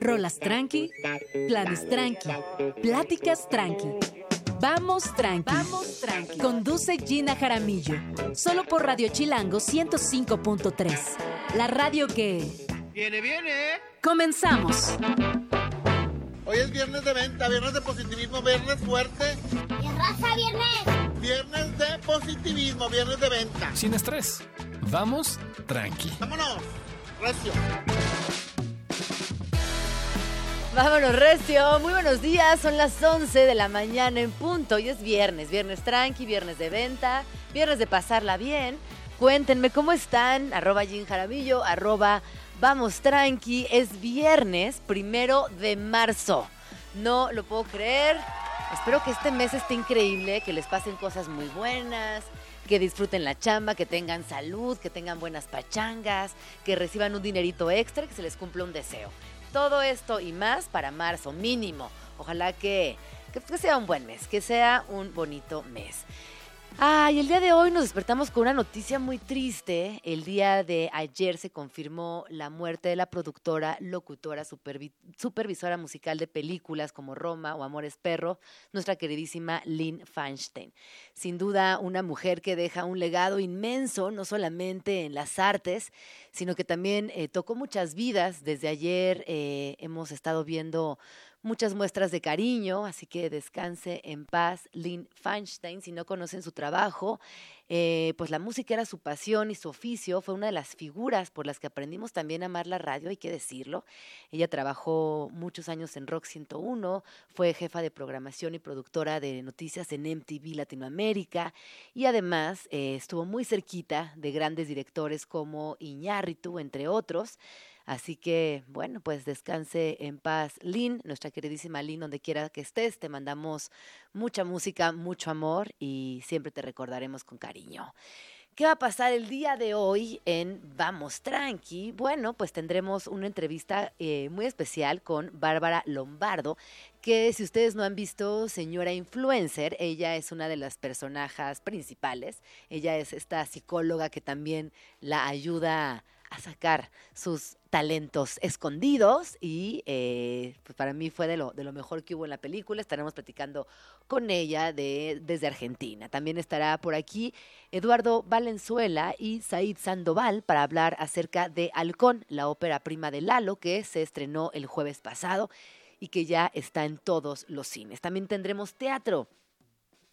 Rolas tranqui, planes tranqui, pláticas tranqui. Vamos tranqui. Vamos tranqui. Conduce Gina Jaramillo. Solo por Radio Chilango 105.3. La radio que. Viene, viene. Comenzamos. Hoy es viernes de venta, viernes de positivismo, viernes fuerte. ¿Qué raza viernes? Viernes de positivismo, viernes de venta. Sin estrés. Vamos tranqui. Vámonos. Recio. Vámonos, Recio. Muy buenos días. Son las 11 de la mañana en punto. Hoy es viernes. Viernes tranqui, viernes de venta, viernes de pasarla bien. Cuéntenme cómo están. Arroba Jin Jaramillo, arroba Vamos Tranqui. Es viernes primero de marzo. No lo puedo creer. Espero que este mes esté increíble, que les pasen cosas muy buenas, que disfruten la chamba, que tengan salud, que tengan buenas pachangas, que reciban un dinerito extra, que se les cumpla un deseo. Todo esto y más para marzo, mínimo. Ojalá que, que, sea un buen mes, que sea un bonito mes. Ay, el día de hoy nos despertamos con una noticia muy triste. El día de ayer se confirmó la muerte de la productora, locutora, supervi- supervisora musical de películas como Roma o Amores Perro, nuestra queridísima Lynn Feinstein. Sin duda, una mujer que deja un legado inmenso, no solamente en las artes, sino que también eh, tocó muchas vidas. Desde ayer eh, hemos estado viendo muchas muestras de cariño, así que descanse en paz Lynn Feinstein. Si no conocen su trabajo, eh, pues la música era su pasión y su oficio, fue una de las figuras por las que aprendimos también a amar la radio, hay que decirlo. Ella trabajó muchos años en Rock 101, fue jefa de programación y productora de noticias en MTV Latinoamérica y además eh, estuvo muy cerquita de grandes directores como Iñárritu, entre otros. Así que, bueno, pues descanse en paz, Lynn, nuestra queridísima Lynn, donde quiera que estés. Te mandamos mucha música, mucho amor y siempre te recordaremos con cariño. ¿Qué va a pasar el día de hoy en Vamos Tranqui? Bueno, pues tendremos una entrevista eh, muy especial con Bárbara Lombardo, que si ustedes no han visto, señora influencer, ella es una de las personajes principales. Ella es esta psicóloga que también la ayuda a sacar sus talentos escondidos y eh, pues para mí fue de lo, de lo mejor que hubo en la película. Estaremos platicando con ella de, desde Argentina. También estará por aquí Eduardo Valenzuela y Said Sandoval para hablar acerca de Halcón, la ópera prima de Lalo que se estrenó el jueves pasado y que ya está en todos los cines. También tendremos teatro.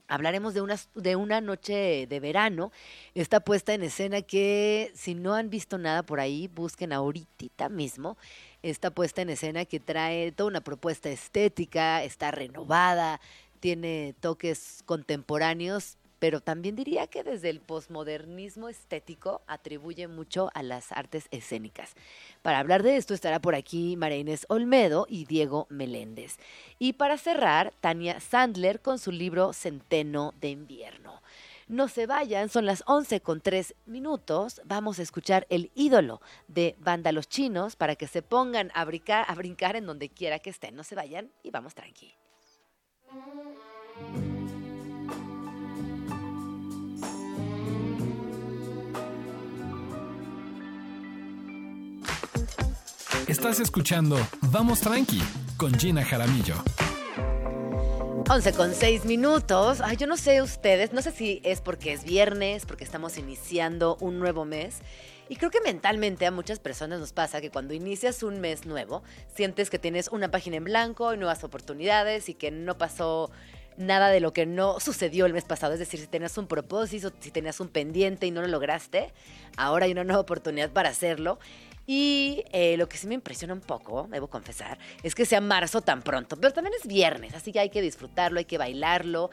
Hablaremos de una, de una noche de verano, esta puesta en escena que si no han visto nada por ahí, busquen ahorita mismo esta puesta en escena que trae toda una propuesta estética, está renovada, tiene toques contemporáneos, pero también diría que desde el posmodernismo estético atribuye mucho a las artes escénicas. Para hablar de esto estará por aquí María Inés Olmedo y Diego Meléndez. Y para cerrar, Tania Sandler con su libro Centeno de Invierno. No se vayan, son las 11 con 3 minutos. Vamos a escuchar El ídolo de Banda Los Chinos para que se pongan a brincar, a brincar en donde quiera que estén. No se vayan y vamos tranqui. Estás escuchando Vamos Tranqui con Gina Jaramillo. 11 con 6 minutos. Ay, yo no sé ustedes, no sé si es porque es viernes, porque estamos iniciando un nuevo mes. Y creo que mentalmente a muchas personas nos pasa que cuando inicias un mes nuevo, sientes que tienes una página en blanco y nuevas oportunidades y que no pasó nada de lo que no sucedió el mes pasado. Es decir, si tenías un propósito, si tenías un pendiente y no lo lograste, ahora hay una nueva oportunidad para hacerlo. Y eh, lo que sí me impresiona un poco, debo confesar, es que sea marzo tan pronto, pero también es viernes, así que hay que disfrutarlo, hay que bailarlo.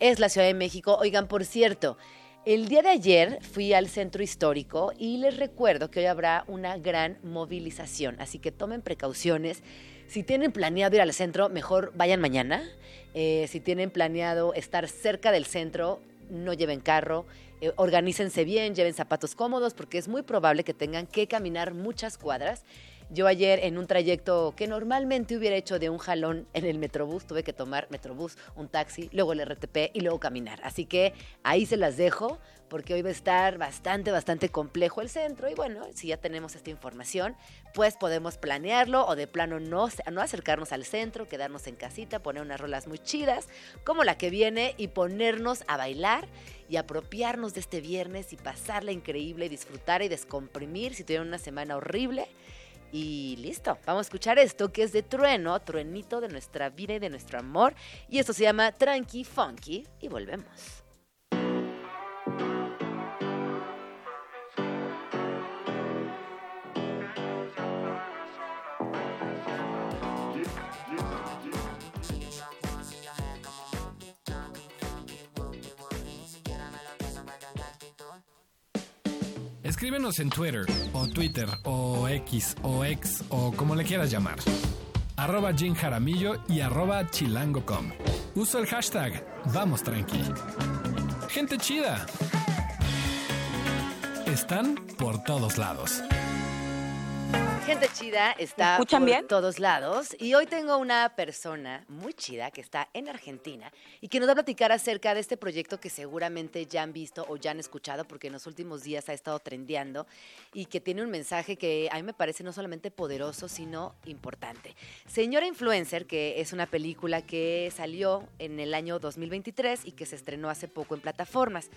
Es la Ciudad de México. Oigan, por cierto, el día de ayer fui al centro histórico y les recuerdo que hoy habrá una gran movilización, así que tomen precauciones. Si tienen planeado ir al centro, mejor vayan mañana. Eh, si tienen planeado estar cerca del centro, no lleven carro. Eh, bien, lleven zapatos cómodos, porque es muy probable que tengan que caminar muchas cuadras. Yo ayer en un trayecto que normalmente hubiera hecho de un jalón en el Metrobús, tuve que tomar Metrobús, un taxi, luego el RTP y luego caminar. Así que ahí se las dejo porque hoy va a estar bastante, bastante complejo el centro y bueno, si ya tenemos esta información, pues podemos planearlo o de plano no, no acercarnos al centro, quedarnos en casita, poner unas rolas muy chidas como la que viene y ponernos a bailar y apropiarnos de este viernes y pasarla increíble, disfrutar y descomprimir si tuvieron una semana horrible. Y listo, vamos a escuchar esto que es de trueno, truenito de nuestra vida y de nuestro amor. Y esto se llama Tranqui Funky y volvemos. Escríbenos en Twitter, o Twitter, o X, o X, o como le quieras llamar. Arroba Jim Jaramillo y arroba chilango.com. Usa el hashtag Vamos Tranqui. Gente chida. Están por todos lados. Gente chida está por todos lados y hoy tengo una persona muy chida que está en Argentina y que nos va a platicar acerca de este proyecto que seguramente ya han visto o ya han escuchado porque en los últimos días ha estado trendeando y que tiene un mensaje que a mí me parece no solamente poderoso sino importante. Señora Influencer, que es una película que salió en el año 2023 y que se estrenó hace poco en plataformas.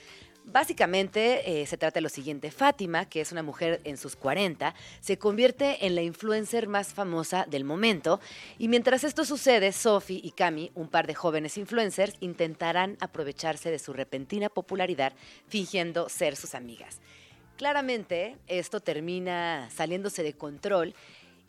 Básicamente eh, se trata de lo siguiente, Fátima, que es una mujer en sus 40, se convierte en la influencer más famosa del momento. Y mientras esto sucede, Sophie y Cami, un par de jóvenes influencers, intentarán aprovecharse de su repentina popularidad fingiendo ser sus amigas. Claramente, esto termina saliéndose de control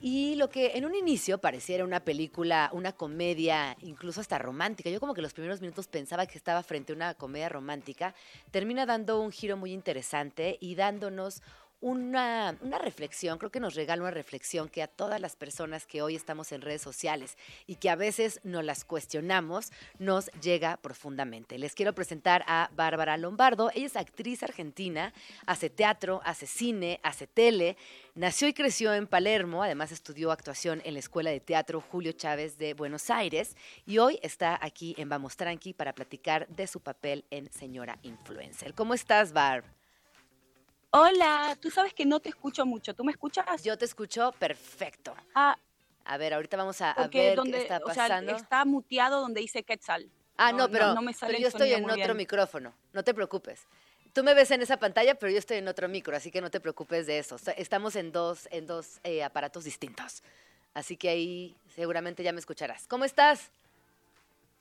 y lo que en un inicio pareciera una película, una comedia, incluso hasta romántica, yo como que los primeros minutos pensaba que estaba frente a una comedia romántica, termina dando un giro muy interesante y dándonos una, una, reflexión, creo que nos regala una reflexión que a todas las personas que hoy estamos en redes sociales y que a veces nos las cuestionamos, nos llega profundamente. Les quiero presentar a Bárbara Lombardo. Ella es actriz argentina, hace teatro, hace cine, hace tele. Nació y creció en Palermo, además estudió actuación en la Escuela de Teatro Julio Chávez de Buenos Aires y hoy está aquí en Vamos Tranqui para platicar de su papel en Señora Influencer. ¿Cómo estás, Barb? Hola, tú sabes que no te escucho mucho. ¿Tú me escuchas? Yo te escucho perfecto. Ah. A ver, ahorita vamos a, ver qué está pasando. está muteado donde dice Quetzal. Ah, no, pero, yo estoy en otro micrófono. No te preocupes. Tú me ves en esa pantalla, pero yo estoy en otro micro, así que no te preocupes de eso. Estamos en dos, en dos eh, aparatos distintos. Así que ahí seguramente ya me escucharás. ¿Cómo estás?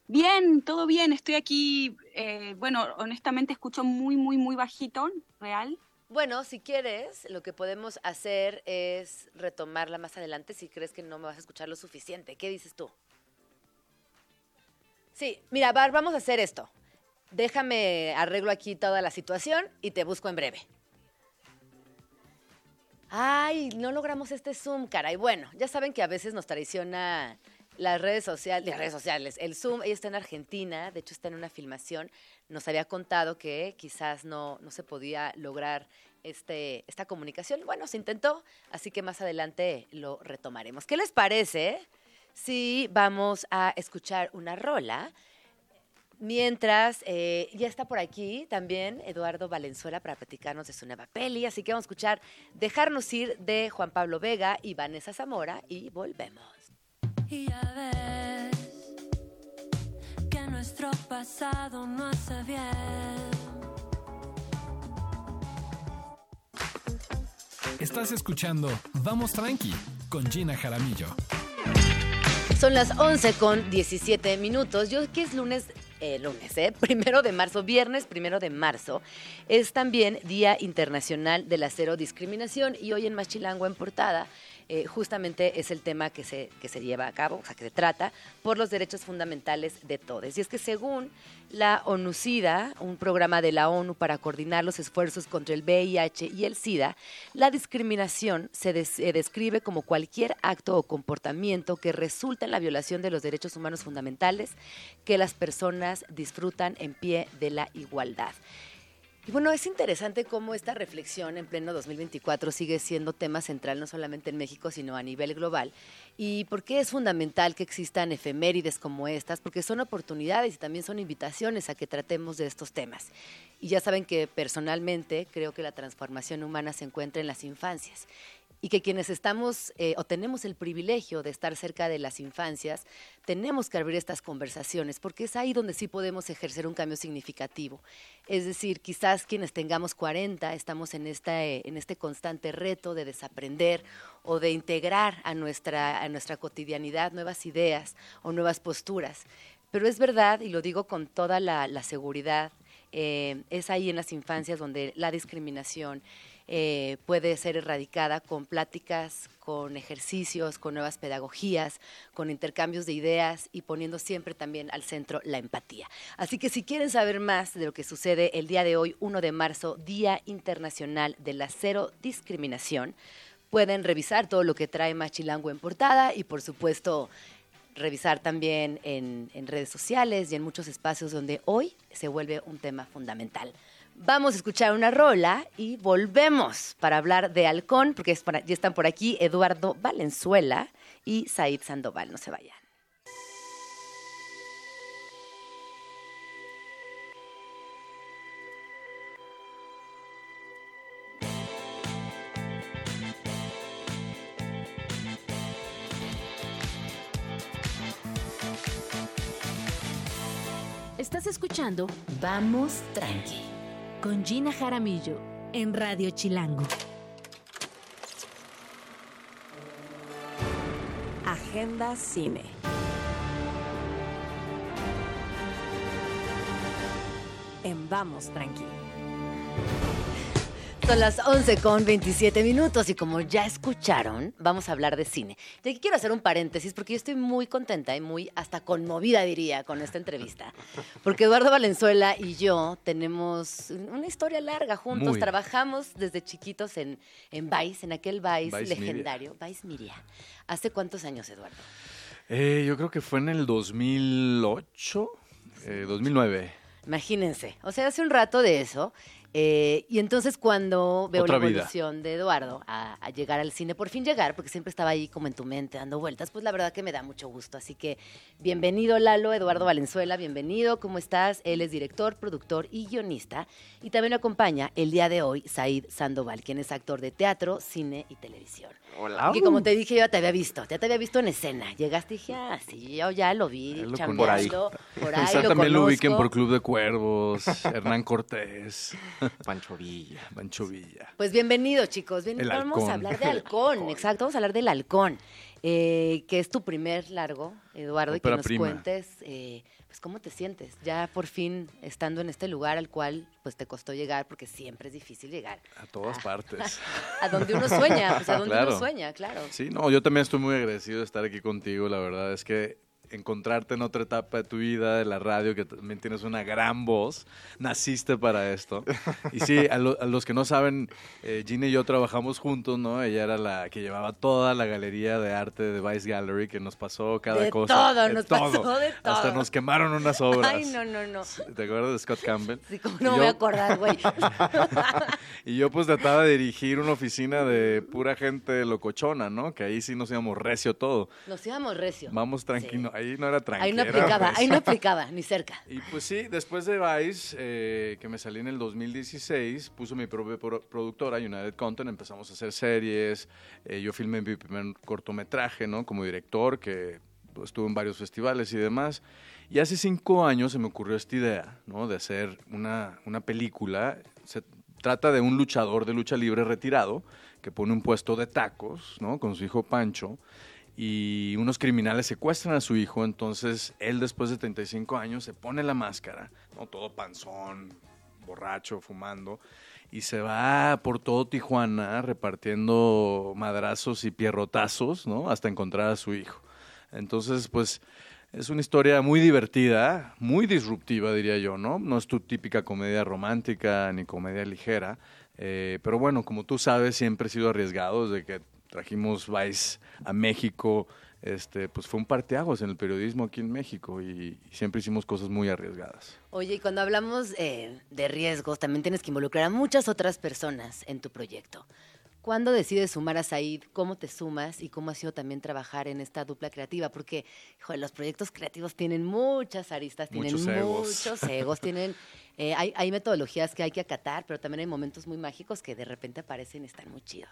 Bien, todo bien. Estoy aquí. Eh, bueno, honestamente escucho muy, muy, muy bajito, real. Bueno, si quieres, lo que podemos hacer es retomarla más adelante si crees que no me vas a escuchar lo suficiente. ¿Qué dices tú? Sí, mira, Bar, vamos a hacer esto. Déjame arreglo aquí toda la situación y te busco en breve. Ay, no logramos este Zoom, caray. Bueno, ya saben que a veces nos traiciona las redes sociales, las redes sociales. El Zoom, ella está en Argentina, de hecho está en una filmación nos había contado que quizás no, no se podía lograr este, esta comunicación. Bueno, se intentó, así que más adelante lo retomaremos. ¿Qué les parece si vamos a escuchar una rola? Mientras, eh, ya está por aquí también Eduardo Valenzuela para platicarnos de su nueva peli, así que vamos a escuchar Dejarnos ir de Juan Pablo Vega y Vanessa Zamora y volvemos. Y nuestro pasado no hace bien. Estás escuchando Vamos Tranqui con Gina Jaramillo. Son las 11 con 17 minutos. Yo que es lunes, eh, lunes, ¿eh? Primero de marzo, viernes primero de marzo. Es también Día Internacional de la Cero Discriminación y hoy en Machilango en portada eh, justamente es el tema que se, que se lleva a cabo, o sea, que se trata por los derechos fundamentales de todos. Y es que según la ONU-SIDA, un programa de la ONU para coordinar los esfuerzos contra el VIH y el SIDA, la discriminación se, se describe como cualquier acto o comportamiento que resulta en la violación de los derechos humanos fundamentales que las personas disfrutan en pie de la igualdad. Y bueno, es interesante cómo esta reflexión en pleno 2024 sigue siendo tema central no solamente en México, sino a nivel global. ¿Y por qué es fundamental que existan efemérides como estas? Porque son oportunidades y también son invitaciones a que tratemos de estos temas. Y ya saben que personalmente creo que la transformación humana se encuentra en las infancias y que quienes estamos eh, o tenemos el privilegio de estar cerca de las infancias, tenemos que abrir estas conversaciones, porque es ahí donde sí podemos ejercer un cambio significativo. Es decir, quizás quienes tengamos 40 estamos en, esta, eh, en este constante reto de desaprender o de integrar a nuestra, a nuestra cotidianidad nuevas ideas o nuevas posturas. Pero es verdad, y lo digo con toda la, seguridad, eh, es ahí en las infancias donde la discriminación, eh, puede ser erradicada con pláticas, con ejercicios, con nuevas pedagogías, con intercambios de ideas y poniendo siempre también al centro la empatía. Así que si quieren saber más de lo que sucede el día de hoy, 1 de marzo, Día Internacional de la Cero Discriminación, pueden revisar todo lo que trae Machilango en portada y por supuesto revisar también en, en redes sociales y en muchos espacios donde hoy se vuelve un tema fundamental. Vamos a escuchar una rola y volvemos para hablar de Halcón, porque ya están por aquí Eduardo Valenzuela y Said Sandoval. No se vayan. Estás escuchando Vamos Tranqui con Gina Jaramillo en Radio Chilango. Agenda Cine. En Vamos Tranqui. Son las 11 con 27 minutos y como ya escucharon, vamos a hablar de cine. Y aquí quiero hacer un paréntesis porque yo estoy muy contenta y muy hasta conmovida, diría, con esta entrevista. Porque Eduardo Valenzuela y yo tenemos una historia larga juntos. Trabajamos desde chiquitos en, en Vice, en aquel Vice, legendario, Vice Miria. ¿Hace cuántos años, Eduardo? Eh, yo creo que fue en el 2008, 2009. Eh, Imagínense, o sea, hace un rato de eso. Eh, y entonces cuando veo la evolución de Eduardo a, llegar al cine, por fin llegar, porque siempre estaba ahí como en tu mente dando vueltas, pues la verdad que me da mucho gusto. Así que bienvenido Lalo, Eduardo Valenzuela, bienvenido, ¿cómo estás? Él es director, productor y guionista. Y también lo acompaña el día de hoy Said Sandoval, quien es actor de teatro, cine y televisión. Hola. Que como te dije, yo ya te había visto, ya te había visto en escena. Llegaste y dije, ah, sí, yo ya lo vi, chambeando, por ahí. Por ahí también lo ubiquen por Club de Cuervos, Hernán Cortés, Pancho Villa. Pancho Villa. Pues bienvenido, chicos. vamos a hablar de halcón, exacto, vamos a hablar del halcón, eh, que es tu primer largo, Eduardo, y que nos cuentes... Eh, pues cómo te sientes ya por fin estando en este lugar al cual pues te costó llegar porque siempre es difícil llegar. A todas partes. a donde uno sueña, pues a donde uno sueña, claro. Sí, no, yo también estoy muy agradecido de estar aquí contigo, la verdad es que encontrarte en otra etapa de tu vida, de la radio, que también tienes una gran voz. Naciste para esto. Y sí, a, los que no saben, eh, Gina y yo trabajamos juntos, ¿no? Ella era la que llevaba toda la galería de arte de Vice Gallery, que nos pasó cada cosa. Todo, nos pasó de todo. Hasta nos quemaron unas obras. Ay, no, no, no. ¿Te acuerdas de Scott Campbell? Sí, como no me voy a acordar, güey. y yo pues trataba de dirigir una oficina de pura gente locochona, ¿no? Que ahí sí nos íbamos recio todo. Nos íbamos recio. Vamos tranquilo ahí no era tranquilo. Ahí no aplicaba, pues. ahí no aplicaba, ni cerca. Y pues sí, después de Vice, eh, que me salí en el 2016, puso mi propia productora, United Content, empezamos a hacer series, eh, yo filmé mi primer cortometraje, ¿no? Como director, que pues, estuve en varios festivales y demás. Y hace cinco años se me ocurrió esta idea, ¿no? De hacer una, una película. Se trata de un luchador de lucha libre retirado que pone un puesto de tacos, ¿no? Con su hijo Pancho y unos criminales secuestran a su hijo, entonces él después de 35 años se pone la máscara, ¿no? todo panzón, borracho, fumando, y se va por todo Tijuana repartiendo madrazos y pierrotazos, ¿no? Hasta encontrar a su hijo. Entonces, pues es una historia muy divertida, muy disruptiva, diría yo, ¿no? No es tu típica comedia romántica ni comedia ligera, eh, pero bueno, como tú sabes, siempre he sido arriesgado desde que trajimos Vice a México, este, pues fue un parteaguas en el periodismo aquí en México y, y siempre hicimos cosas muy arriesgadas. Oye, y cuando hablamos eh, de riesgos, también tienes que involucrar a muchas otras personas en tu proyecto. ¿Cuándo decides sumar a Said? ¿Cómo te sumas? ¿Y cómo ha sido también trabajar en esta dupla creativa? Porque, los proyectos creativos tienen muchas aristas, tienen Muchos egos. muchos egos, tienen... eh, hay, hay metodologías que hay que acatar, pero también hay momentos muy mágicos que de repente aparecen y están muy chidos.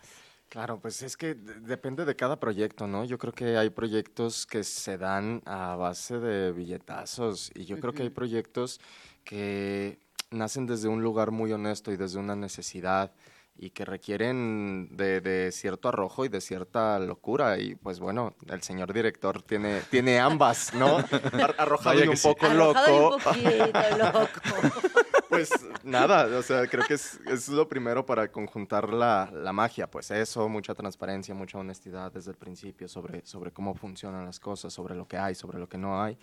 Claro, pues es que de- depende de cada proyecto, ¿no? Yo creo que hay proyectos que se dan a base de billetazos y yo creo que hay proyectos que nacen desde un lugar muy honesto y desde una necesidad y que requieren de, de cierto arrojo y de cierta locura y pues bueno, el señor director tiene, tiene ambas, ¿no? Ar- Arrojado y un sí. poco Arrojado y loco. un poquito loco. Pues nada, o sea, creo que es, es lo primero para conjuntar la, la magia, pues eso, mucha transparencia, mucha honestidad desde el principio sobre, sobre cómo funcionan las cosas, sobre lo que hay, sobre lo que no hay.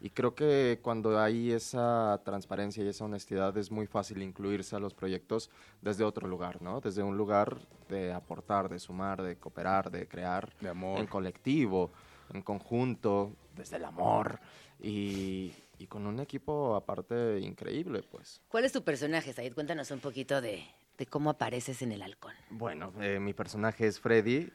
Y creo que cuando hay esa transparencia y esa honestidad es muy fácil incluirse a los proyectos desde otro lugar, ¿no? Desde un lugar de aportar, de sumar, de cooperar, de crear De amor. en colectivo, en conjunto, desde el amor y, y con un equipo aparte increíble, pues. ¿Cuál es tu personaje, Said? Cuéntanos un poquito de, de cómo apareces en el halcón. Bueno, eh, mi personaje es Freddy.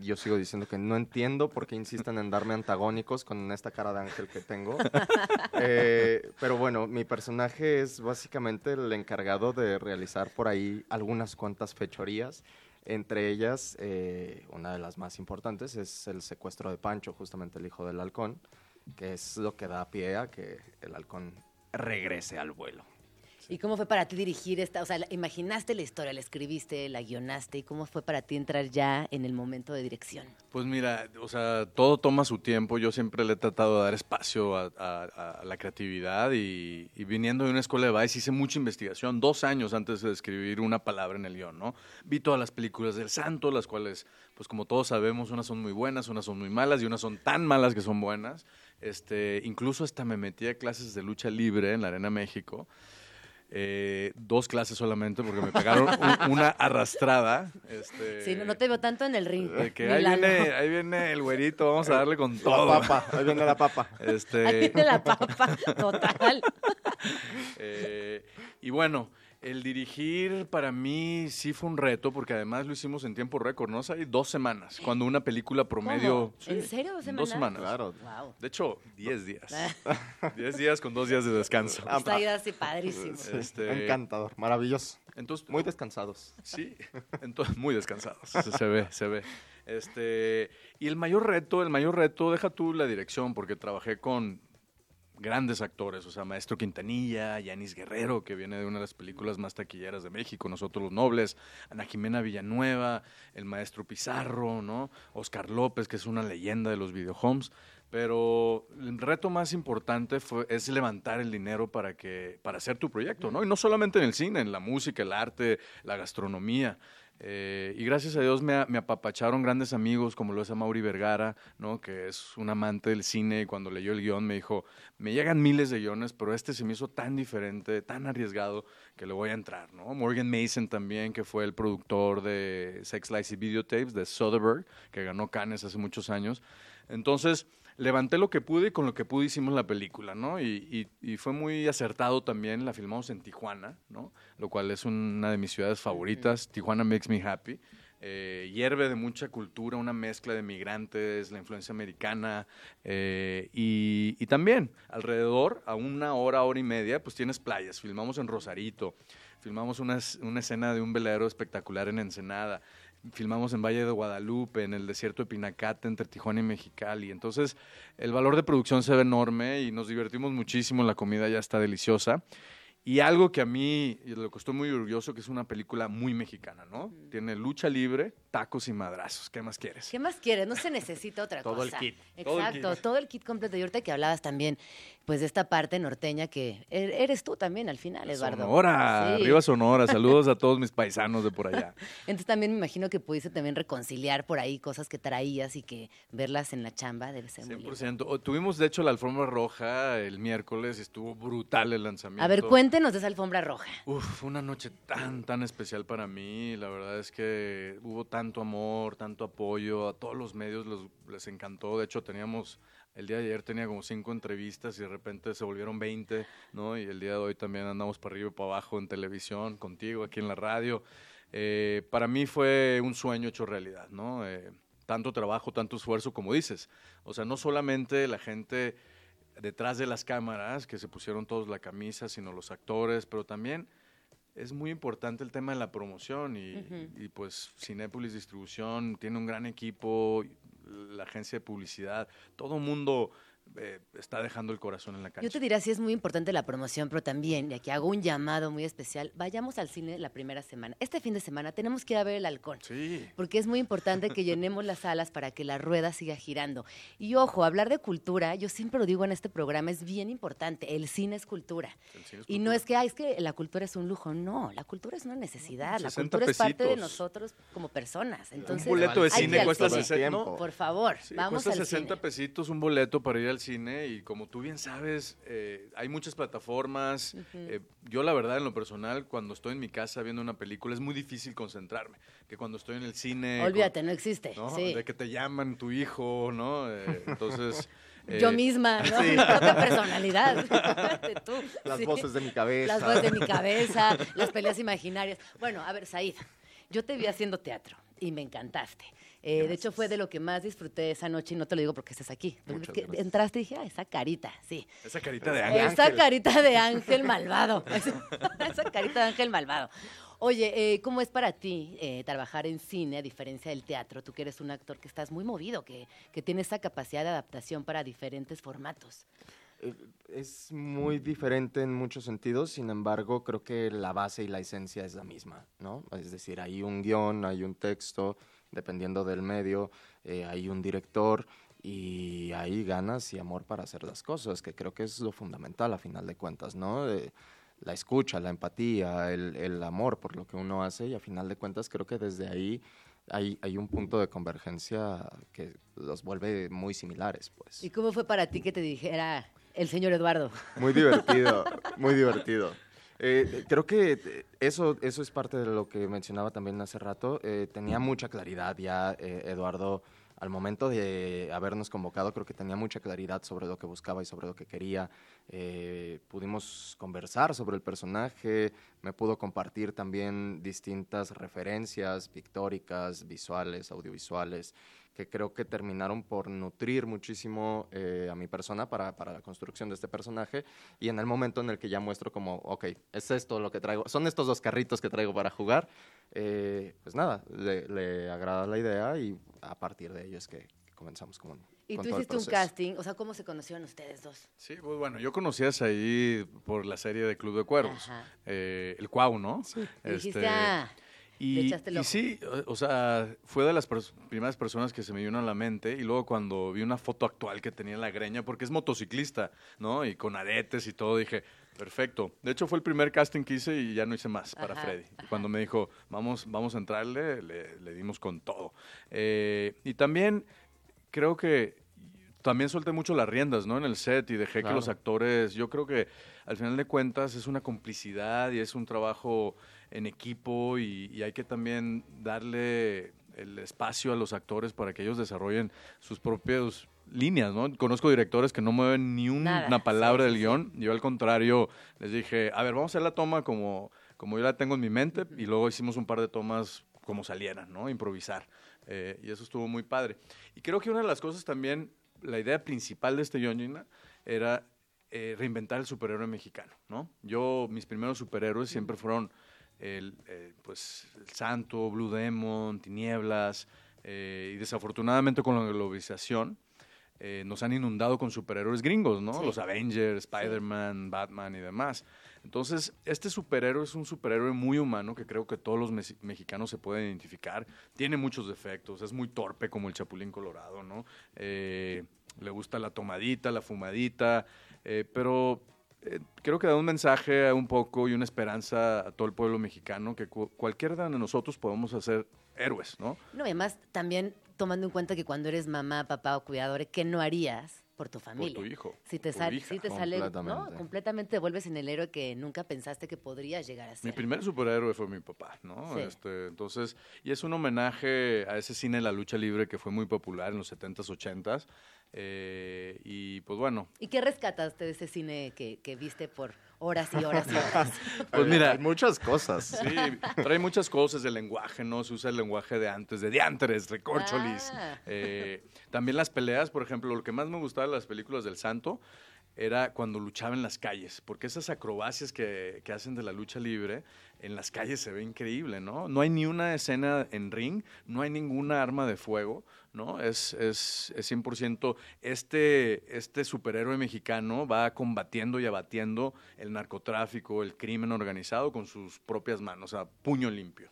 Yo sigo diciendo que no entiendo por qué insisten en darme antagónicos con esta cara de ángel que tengo. Eh, pero bueno, mi personaje es básicamente el encargado de realizar por ahí algunas cuantas fechorías. Entre ellas, eh, una de las más importantes es el secuestro de Pancho, justamente el hijo del halcón, que es lo que da pie a que el halcón regrese al vuelo. ¿Y cómo fue para ti dirigir esta? O sea, imaginaste la historia, la escribiste, la guionaste, ¿y cómo fue para ti entrar ya en el momento de dirección? Pues mira, o sea, todo toma su tiempo. Yo siempre le he tratado de dar espacio a, a- a la creatividad y, y viniendo de una escuela de Vice hice mucha investigación, dos años antes de escribir una palabra en el guion, ¿no? Vi todas las películas del santo, las cuales, pues como todos sabemos, unas son muy buenas, unas son muy malas y unas son tan malas que son buenas. Este, incluso hasta me metí a clases de lucha libre en la Arena México. Eh, dos clases solamente porque me pegaron un- una arrastrada. Este, Sí, no, no te veo tanto en el ring. de que ahí viene, ahí viene el güerito, vamos a darle con La todo. papa, ahí viene la papa. Este, Ahí viene la papa, total. eh, y bueno, el dirigir para mí sí fue un reto, porque además lo hicimos en tiempo récord, ¿no? O sea, hay dos semanas, cuando una película promedio... ¿Cómo? ¿En serio? ¿Dos semanas? Dos semanas. Claro. Wow. De hecho, 10 días. 10 días con dos días de descanso. Está ahí así padrísimo. Este, Encantador, maravilloso. Entonces, Muy descansados. Sí, entonces muy descansados. Se, se ve, se ve. Este, y el mayor reto, el mayor reto, deja tú la dirección, porque trabajé con grandes actores, o sea, Maestro Quintanilla, Yanis Guerrero, que viene de una de las películas más taquilleras de México, Nosotros los Nobles, Ana Jimena Villanueva, el Maestro Pizarro, ¿no? Oscar López, que es una leyenda de los videohomes. Pero el reto más importante fue, es levantar el dinero para, que, para hacer tu proyecto, ¿no? Y no solamente en el cine, en la música, el arte, la gastronomía. Eh, y gracias a Dios me, apapacharon grandes amigos como lo es a Mauri Vergara, ¿no? que es un amante del cine y cuando leyó el guion me dijo, me llegan miles de guiones, pero este se me hizo tan diferente, tan arriesgado que le voy a entrar. ¿no? Morgan Mason también, que fue el productor de Sex Lies y Videotapes de Soderbergh, que ganó Cannes hace muchos años. Entonces, levanté lo que pude y con lo que pude hicimos la película, ¿no? Y, y- y fue muy acertado también, la filmamos en Tijuana, ¿no? Lo cual es una de mis ciudades favoritas. Tijuana makes me happy. Eh, hierve de mucha cultura, una mezcla de migrantes, la influencia americana eh, y, y también alrededor, a una hora, hora y media, pues tienes playas. Filmamos en Rosarito, filmamos una, una escena de un velero espectacular en Ensenada, filmamos en Valle de Guadalupe, en el desierto de Pinacate, entre Tijuana y Mexicali. Entonces, el valor de producción se ve enorme y nos divertimos muchísimo, la comida ya está deliciosa. Y algo que a mí lo que estoy muy orgulloso, que es una película muy mexicana, ¿no? Tiene lucha libre, tacos y madrazos. ¿Qué más quieres? ¿Qué más quieres? No se necesita otra Todo el cosa. kit. Todo el Exacto, kit. todo el kit completo. Y ahorita que hablabas también, pues de esta parte norteña que er- eres tú también al final, Eduardo. Sonora, Sí. arriba Sonora. Saludos a todos mis paisanos de por allá. Entonces también me imagino que pudiste también reconciliar por ahí cosas que traías y que verlas en la chamba debe ser muy lindo. 100%. O- Tuvimos, de hecho, la alfombra roja el miércoles y estuvo brutal el lanzamiento. A ver, cuéntenos de esa alfombra roja. Uf, fue una noche tan, tan especial para mí. La verdad es que hubo tanto amor, tanto apoyo, a todos los medios los- les encantó. De hecho, teníamos, el día de ayer tenía como cinco entrevistas y de repente se volvieron 20, ¿no? Y el día de hoy también andamos para arriba y para abajo en televisión, contigo, aquí en la radio. Eh, para mí fue un sueño hecho realidad, ¿no? Eh, tanto trabajo, tanto esfuerzo, como dices. O sea, no solamente la gente detrás de las cámaras, que se pusieron todos la camisa, sino los actores, pero también es muy importante el tema de la promoción y, y, pues Cinépolis Distribución tiene un gran equipo, la agencia de publicidad, todo mundo eh, está dejando el corazón en la cancha. Yo te diría sí es muy importante la promoción, pero también, y aquí hago un llamado muy especial, vayamos al cine la primera semana. Este fin de semana tenemos que ir a ver el halcón. Sí. Porque es muy importante que llenemos las salas para que la rueda siga girando. Y ojo, hablar de cultura, yo siempre lo digo en este programa, es bien importante. El cine es cultura. El cine es Y no es que, "Ay, es que la cultura es un lujo. No, la cultura es una necesidad. La 60 cultura es parte de pesitos. nosotros como personas. Entonces, un boleto de cine cuesta cine. 60. Por favor, Sí, vamos cuesta al 60 cine. pesitos un boleto para ir al cine y como tú bien sabes, eh, hay muchas plataformas. Eh, yo la verdad, en lo personal, cuando estoy en mi casa viendo una película es muy difícil concentrarme. Que cuando estoy en el cine... con- Olvídate, no existe. ¿no? Sí. De que te llaman tu hijo, ¿no? Eh, entonces... Yo misma, ¿no? sí. Mi propia personalidad. Tú. Las Sí. voces de mi cabeza. Las voces de mi cabeza, las peleas imaginarias. Bueno, a ver, Said, yo te vi haciendo teatro y me encantaste. Eh, de hecho, fue de lo que más disfruté esa noche y no te lo digo porque estés aquí. Muchas gracias. entraste y dije, ah, esa carita, sí. Esa carita de ángel. Esa carita de ángel malvado. esa carita de ángel malvado. Oye, eh, ¿cómo es para ti eh, trabajar en cine a diferencia del teatro? Tú que eres un actor que estás muy movido, que, que tiene esa capacidad de adaptación para diferentes formatos. Es muy diferente en muchos sentidos, sin embargo, creo que la base y la esencia es la misma, ¿no? Es decir, hay un guion, hay un texto, dependiendo del medio, eh, hay un director y hay ganas y amor para hacer las cosas, que creo que es lo fundamental a final de cuentas, ¿no? Eh, la escucha, la empatía, el, el amor por lo que uno hace y a final de cuentas creo que desde ahí hay, hay un punto de convergencia que los vuelve muy similares, pues. ¿Y cómo fue para ti que te dijera el señor Eduardo? Muy divertido, muy divertido. Eh, creo que eh, eso, eso es parte de lo que mencionaba también hace rato. Eh, tenía mucha claridad ya eh, Eduardo al momento de habernos convocado, creo que tenía mucha claridad sobre lo que buscaba y sobre lo que quería. Eh, pudimos conversar sobre el personaje, me pudo compartir también distintas referencias pictóricas, visuales, audiovisuales, que creo que terminaron por nutrir muchísimo eh, a mi persona para, para la construcción de este personaje. Y en el momento en el que ya muestro como, ok, es esto lo que traigo, son estos dos carritos que traigo para jugar, eh, pues nada, le, le agrada la idea y a partir de ello es que comenzamos con, Y con tú todo el hiciste un casting, o sea, ¿cómo se conocieron ustedes dos? Sí, pues bueno, yo conocías ahí por la serie de Club de Cuervos, eh, el Cuau, ¿no? Dijiste, Este, ah, le Y, echaste sí, o- sea, fue de las pers- primeras personas que se me vino a la mente. Y luego cuando vi una foto actual que tenía en la greña, porque es motociclista, ¿no? Y con aretes y todo, dije, perfecto. De hecho, fue el primer casting que hice y ya no hice más para Ajá, Freddy. Y cuando me dijo, vamos, vamos a entrarle, le, le dimos con todo. Eh, y también creo que también solté mucho las riendas, ¿no? En el set y dejé que los actores, yo creo que al final de cuentas es una complicidad y es un trabajo en equipo y, y hay que también darle el espacio a los actores para que ellos desarrollen sus propias líneas, ¿no? Conozco directores que no mueven ni un- Nada, una palabra sí, del guion. Yo al contrario les dije, a ver, vamos a hacer la toma como, como yo la tengo en mi mente y luego hicimos un par de tomas como salieran, ¿no? Improvisar. Eh, y eso estuvo muy padre. Y creo que una de las cosas también, la idea principal de este guion, Gina, era eh, reinventar el superhéroe mexicano, ¿no? Yo, mis primeros superhéroes siempre fueron el, eh, pues, el Santo, Blue Demon, Tinieblas, eh, y desafortunadamente con la globalización eh, nos han inundado con superhéroes gringos, ¿no? Sí. Los Avengers, Spider-Man, Batman y demás. Entonces, este superhéroe es un superhéroe muy humano que creo que todos los mexi- mexicanos se pueden identificar. Tiene muchos defectos, es muy torpe como el Chapulín Colorado, ¿no? Eh, le gusta la tomadita, la fumadita, pero eh, creo que da un mensaje un poco y una esperanza a todo el pueblo mexicano que cu- cualquiera de nosotros podemos hacer héroes, ¿no? No, y además también tomando en cuenta que cuando eres mamá, papá o cuidador, ¿qué no harías por tu familia. tu hijo, Si te, tu sal- hija. si te sale, ¿no? Completamente. Completamente te vuelves en el héroe que nunca pensaste que podrías llegar a ser. Mi primer superhéroe fue mi papá, ¿no? Sí. Este, entonces, y es un homenaje a ese cine de la lucha libre que fue muy popular en los 70s, 80s. Eh, y pues bueno, ¿Y qué rescataste de ese cine que, que viste por horas y horas y horas? pues mira, Hay muchas cosas. Sí, trae muchas cosas del lenguaje, ¿no? Se usa el lenguaje de antes, de diantres, recorcholis. Ah. Eh, también las peleas, por ejemplo, lo que más me gustaba de las películas del Santo era cuando luchaba en las calles, porque esas acrobacias que, que hacen de la lucha libre en las calles se ve increíble, ¿no? No hay ni una escena en ring, no hay ninguna arma de fuego, ¿no? Es, es, es 100% este, este superhéroe mexicano va combatiendo y abatiendo el narcotráfico, el crimen organizado con sus propias manos, a puño limpio.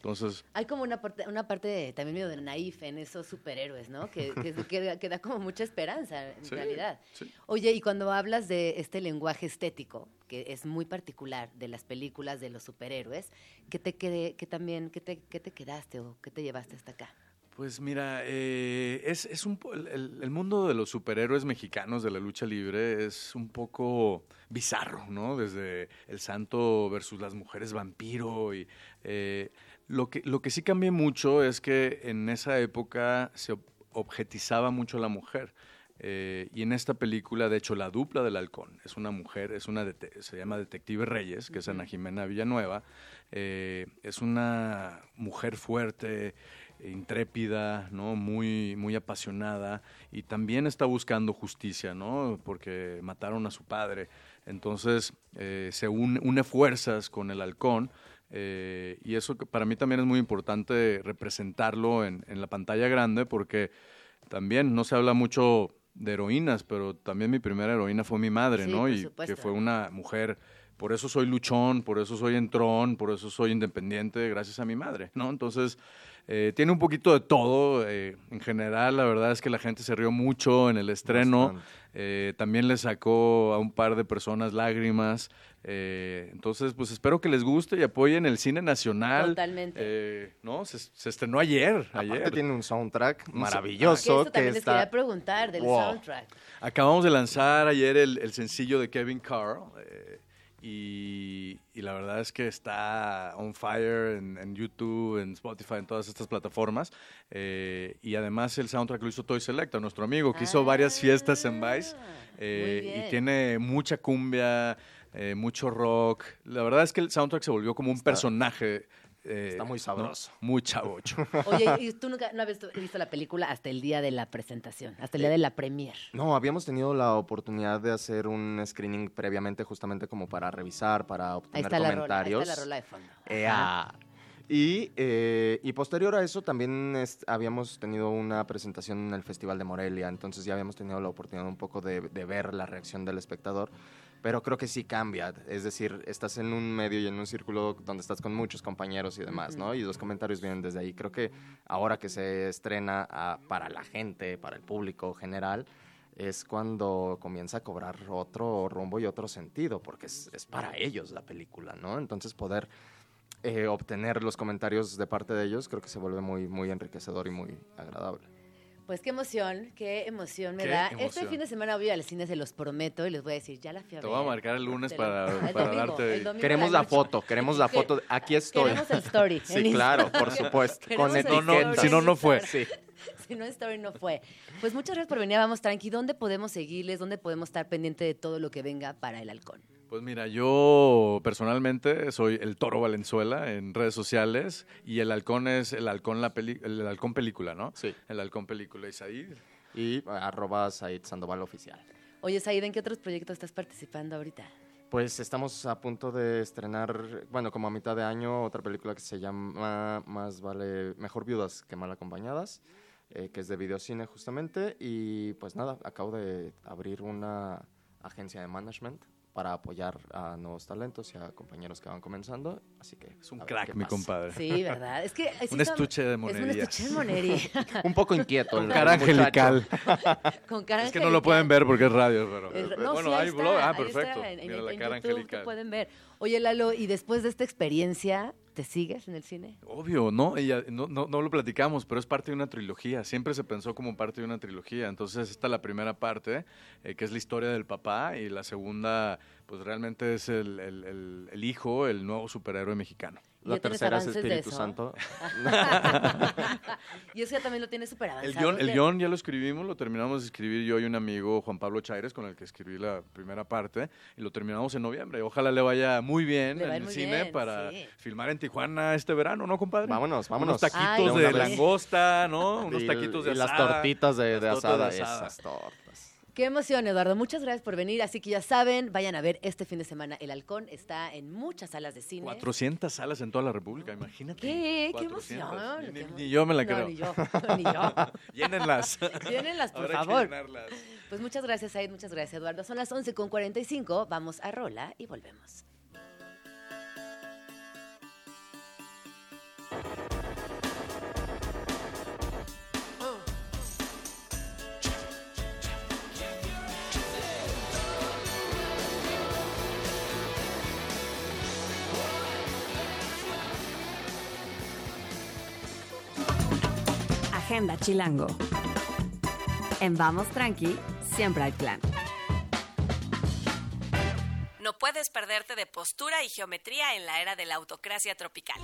Entonces, Hay como una parte, una parte también medio de naif en esos superhéroes, ¿no? Que, que, que da- que da como mucha esperanza, en Sí, realidad. sí. Oye, y cuando hablas de este lenguaje estético, que es muy particular de las películas de los superhéroes, ¿qué te, quede, que también, qué te, qué te quedaste o qué te llevaste hasta acá? Pues mira, eh, es, es un el- el mundo de los superhéroes mexicanos de la lucha libre es un poco bizarro, ¿no? Desde el santo versus las mujeres vampiro y eh, lo que lo que sí cambió mucho es que en esa época se ob- objetizaba mucho a la mujer. Eh, y en esta película, de hecho, la dupla del halcón es una mujer, es una se llama Detective Reyes, que es Ana Jimena Villanueva. Eh, es una mujer fuerte, intrépida, ¿no? Muy, muy apasionada y también está buscando justicia, ¿no? Porque mataron a su padre. Entonces eh, se une, une fuerzas con el halcón eh, y eso que para mí también es muy importante representarlo en, en la pantalla grande porque también no se habla mucho de heroínas, pero también mi primera heroína fue mi madre, Sí, ¿no? por Y supuesto. que fue una mujer por eso soy luchón, por eso soy entrón, por eso soy independiente, gracias a mi madre, ¿no? Entonces, eh, tiene un poquito de todo. eh, en general, la verdad es que la gente se rió mucho en el estreno. Eh, también le sacó a un par de personas lágrimas. Eh, entonces, pues espero que les guste y apoyen el cine nacional. Totalmente. Eh, ¿No? Se, se estrenó ayer. Aparte ayer. tiene un soundtrack maravilloso eso que también les quería está... preguntar del Wow. soundtrack. Acabamos de lanzar ayer el, el sencillo de Kevin Carl eh, y, y la verdad es que está on fire en, en YouTube, en Spotify, en todas estas plataformas. eh, y además el soundtrack lo hizo Toy Selecta, nuestro amigo, que hizo varias fiestas en Vice. Ah, eh, y tiene mucha cumbia, eh, mucho rock. La verdad es que el soundtrack se volvió como un personaje. eh, está muy ¿no? sabroso. Muy chavocho. Oye, y tú nunca no habías visto la película hasta el día de la presentación, hasta el día de la premier. No, habíamos tenido la oportunidad de hacer un screening previamente justamente como para revisar, para Ahí obtener está, la rola, ahí comentarios. está la rola de fondo. Ea. Y, eh, y posterior a eso también es- habíamos tenido una presentación en el Festival de Morelia, entonces ya habíamos tenido la oportunidad un poco de, de ver la reacción del espectador, pero creo que sí cambia, es decir, estás en un medio y en un círculo donde estás con muchos compañeros y demás, ¿no? Y los comentarios vienen desde ahí. Creo que ahora que se estrena ah, para la gente, para el público general, es cuando comienza a cobrar otro rumbo y otro sentido, porque es, es para ellos la película, ¿no? Entonces poder eh, obtener los comentarios de parte de ellos creo que se vuelve muy, muy enriquecedor y muy agradable. Pues qué emoción, qué emoción me Qué da. Este fin de semana voy al cine, se los prometo, y les voy a decir, ya la fui a Te ver. voy a marcar el lunes Te para- para domingo, darte- Queremos la foto, queremos la foto. Aquí estoy. Queremos el story. Sí, claro, por supuesto. Con No, no, si no, no fue. Sí. Si no, story no fue. Pues muchas gracias por venir a Vamos Tranqui. ¿Dónde podemos seguirles? ¿Dónde podemos estar pendiente de todo lo que venga para el halcón? Pues mira, yo personalmente soy el Toro Valenzuela en redes sociales y el halcón es el halcón la peli- el halcón película, ¿no? Sí. El halcón película Isaí. Y arroba Said Sandoval Oficial. Oye, Said, ¿en qué otros proyectos estás participando ahorita? Pues estamos a punto de estrenar, bueno, como a mitad de año, otra película que se llama Más vale, Mejor Viudas que Mal Acompañadas, eh, que es de videocine justamente. Y pues nada, acabo de abrir una agencia de management para apoyar a nuevos talentos y a compañeros que van comenzando. Así que Es un crack, mi compadre. Sí, ¿verdad? Es que sí Un estuche de Es un estuche de monería. Un poco inquieto. Con el cara angelical. Con cara Es que no lo pueden ver porque es radio, pero. Es- no, bueno, sí, hay está, blog. Ah, perfecto. en- en- Mira la en cara YouTube lo angelical. pueden ver. Oye, Lalo, y después de esta experiencia, ¿Te sigues en el cine? Obvio, ¿no? No, no, no lo platicamos, pero es parte de una trilogía. Siempre se pensó como parte de una trilogía. Entonces, esta es la primera parte, eh, que es la historia del papá, y la segunda, pues realmente es el- el hijo, el nuevo superhéroe mexicano. ¿Y La tercera es Espíritu? Santo. y eso ya también lo tienes súper avanzado. El guion, el Oye, guion ya lo escribimos, lo terminamos de escribir yo y un amigo, Juan Pablo Chaires, con el que escribí la primera parte, y lo terminamos en noviembre. Ojalá le vaya muy bien en el cine bien, para sí. filmar en Tijuana este verano, ¿no, compadre? Vámonos, vámonos. Unos taquitos Ay, De langosta, ¿no? Unos Y- taquitos de y las asada. tortitas de, de Las tortas asada. de asada. Esas tortas. Qué emoción, Eduardo. Muchas gracias por venir. Así que ya saben, vayan a ver este fin de semana El Halcón. Está en muchas salas de cine. 400 salas en toda la República, imagínate. ¿Qué? ¡Qué 400. emoción! Ni, yo me la No, creo. Ni yo, ni yo. Llénenlas. Llénenlas, por que favor. llenarlas. Pues muchas gracias, Aid. Muchas gracias, Eduardo. Son las 11.45. Vamos a Rola y volvemos. Agenda Chilango. En Vamos Tranqui, siempre hay plan. No puedes perderte de postura y geometría en la era de la autocracia tropical.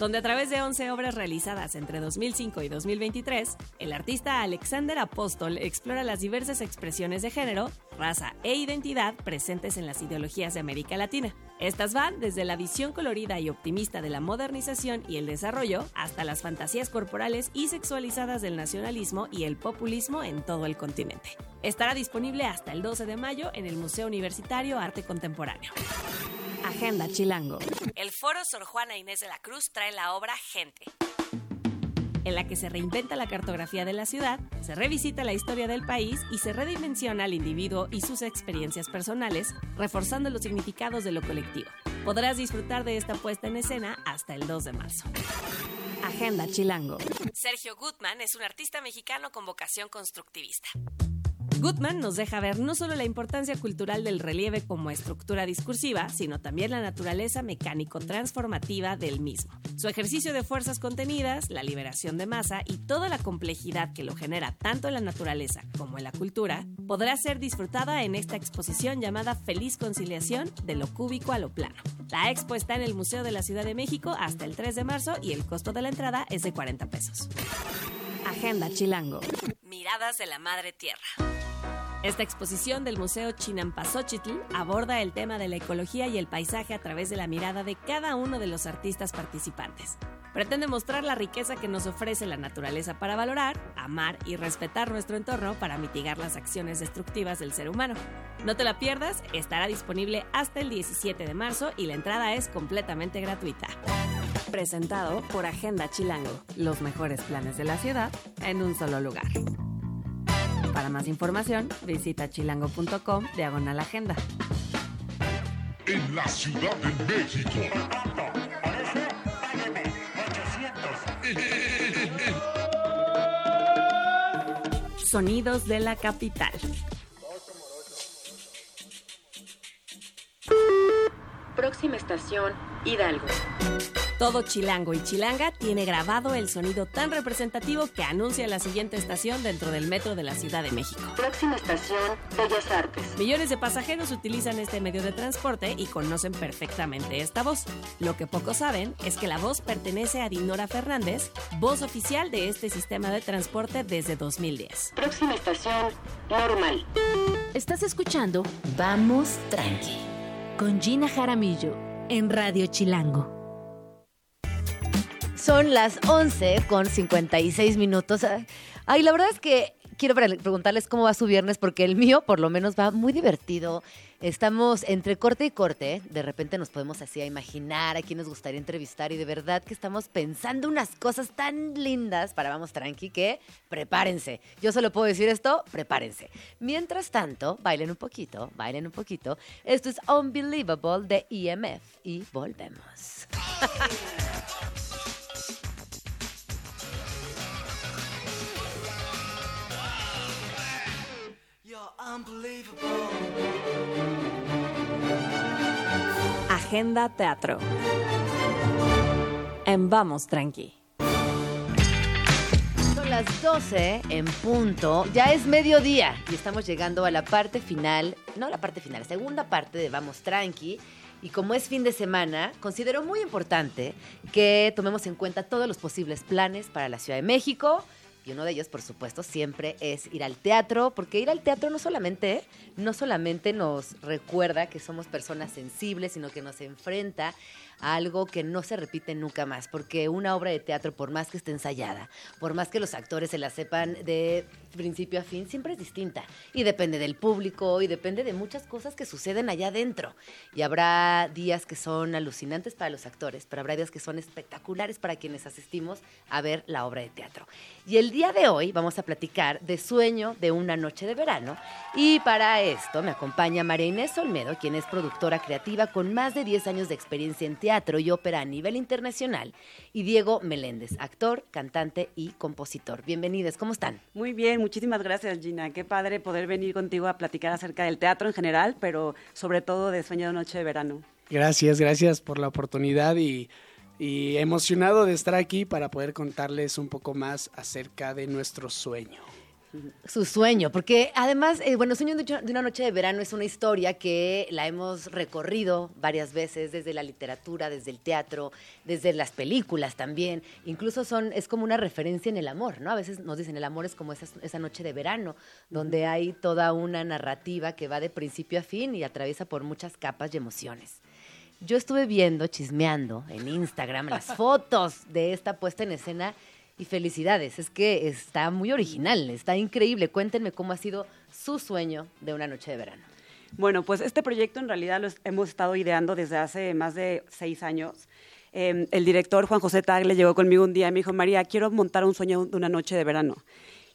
Donde a través de 11 obras realizadas entre 2005 y 2023, el artista Alexander Apóstol explora las diversas expresiones de género, raza e identidad presentes en las ideologías de América Latina. Estas van desde la visión colorida y optimista de la modernización y el desarrollo hasta las fantasías corporales y sexualizadas del nacionalismo y el populismo en todo el continente. Estará disponible hasta el 12 de mayo en el Museo Universitario Arte Contemporáneo. Agenda Chilango. El Foro Sor Juana Inés de la Cruz trae la obra Gente, en la que se reinventa la cartografía de la ciudad, se revisita la historia del país y se redimensiona al individuo y sus experiencias personales, reforzando los significados de lo colectivo. Podrás disfrutar de esta puesta en escena hasta el 2 de marzo. Agenda Chilango. Sergio Gutman es un artista mexicano con vocación constructivista. Gutman nos deja ver no solo la importancia cultural del relieve como estructura discursiva, sino también la naturaleza mecánico-transformativa del mismo. Su ejercicio de fuerzas contenidas, la liberación de masa y toda la complejidad que lo genera tanto en la naturaleza como en la cultura, podrá ser disfrutada en esta exposición llamada Feliz Conciliación de lo cúbico a lo plano. La expo está en el Museo de la Ciudad de México hasta el 3 de marzo y el costo de la entrada es de 40 pesos. Agenda Chilango. Miradas de la Madre Tierra. Esta exposición del Museo Chinampasóchitl aborda el tema de la ecología y el paisaje a través de la mirada de cada uno de los artistas participantes. Pretende mostrar la riqueza que nos ofrece la naturaleza para valorar, amar y respetar nuestro entorno para mitigar las acciones destructivas del ser humano. No te la pierdas, estará disponible hasta el 17 de marzo y la entrada es completamente gratuita. Presentado por Agenda Chilango, los mejores planes de la ciudad en un solo lugar. Para más información, visita chilango.com diagonal agenda. en la Ciudad de México. Sonidos de la capital. Próxima estación, Hidalgo. Todo chilango y chilanga tiene grabado el sonido tan representativo que anuncia la siguiente estación dentro del metro de la Ciudad de México. Próxima estación, Bellas Artes. Millones de pasajeros utilizan este medio de transporte y conocen perfectamente esta voz. Lo que pocos saben es que la voz pertenece a Dinora Fernández, voz oficial de este sistema de transporte desde 2010. Próxima estación, Normal. Estás escuchando Vamos Tranqui con Gina Jaramillo en Radio Chilango. Son las 11 con 56 minutos. Ay, la verdad es que quiero pre- preguntarles cómo va su viernes, porque el mío por lo menos va muy divertido. Estamos entre corte y corte. De repente nos podemos así a imaginar a quién nos gustaría entrevistar y de verdad que estamos pensando unas cosas tan lindas para Vamos Tranqui que prepárense. Yo solo puedo decir esto, prepárense. Mientras tanto, bailen un poquito, bailen un poquito. Esto es Unbelievable de EMF y volvemos. Agenda Teatro. en Vamos Tranqui. Son las 12 en punto. Ya es mediodía y estamos llegando a la parte final, no la parte final, segunda parte de Vamos Tranqui. Y como es fin de semana, considero muy importante que tomemos en cuenta todos los posibles planes para la Ciudad de México. Y uno de ellos, por supuesto, siempre es ir al teatro, porque ir al teatro no solamente, no solamente nos recuerda que somos personas sensibles, sino que nos enfrenta algo que no se repite nunca más, porque una obra de teatro, por más que esté ensayada, por más que los actores se la sepan de principio a fin, siempre es distinta. Y depende del público y depende de muchas cosas que suceden allá adentro. Y habrá días que son alucinantes para los actores, pero habrá días que son espectaculares para quienes asistimos a ver la obra de teatro. Y el día de hoy vamos a platicar de Sueño de una noche de verano. Y para esto me acompaña María Inés Olmedo, quien es productora creativa con más de 10 años de experiencia en teatro y ópera a nivel internacional. Y Diego Meléndez, actor, cantante y compositor. Bienvenidos, ¿cómo están? Muy bien, muchísimas gracias Gina. Qué padre poder venir contigo a platicar acerca del teatro en general, pero sobre todo de Sueño de Noche de Verano. Gracias, gracias por la oportunidad y, y emocionado de estar aquí para poder contarles un poco más acerca de nuestro sueño. Su sueño, porque además, eh, bueno, Sueño de una noche de verano es una historia que la hemos recorrido varias veces desde la literatura, desde el teatro, desde las películas también. Incluso son, es como una referencia en el amor, ¿no? A veces nos dicen el amor es como esa, esa noche de verano, donde hay toda una narrativa que va de principio a fin y atraviesa por muchas capas y emociones. Yo estuve viendo, chismeando en Instagram las fotos de esta puesta en escena y felicidades, es que está muy original, está increíble. Cuéntenme cómo ha sido su sueño de una noche de verano. Bueno, pues este proyecto en realidad lo hemos estado ideando desde hace más de seis años. Eh, el director Juan José Tagle llegó conmigo un día y me dijo, María, quiero montar un sueño de una noche de verano.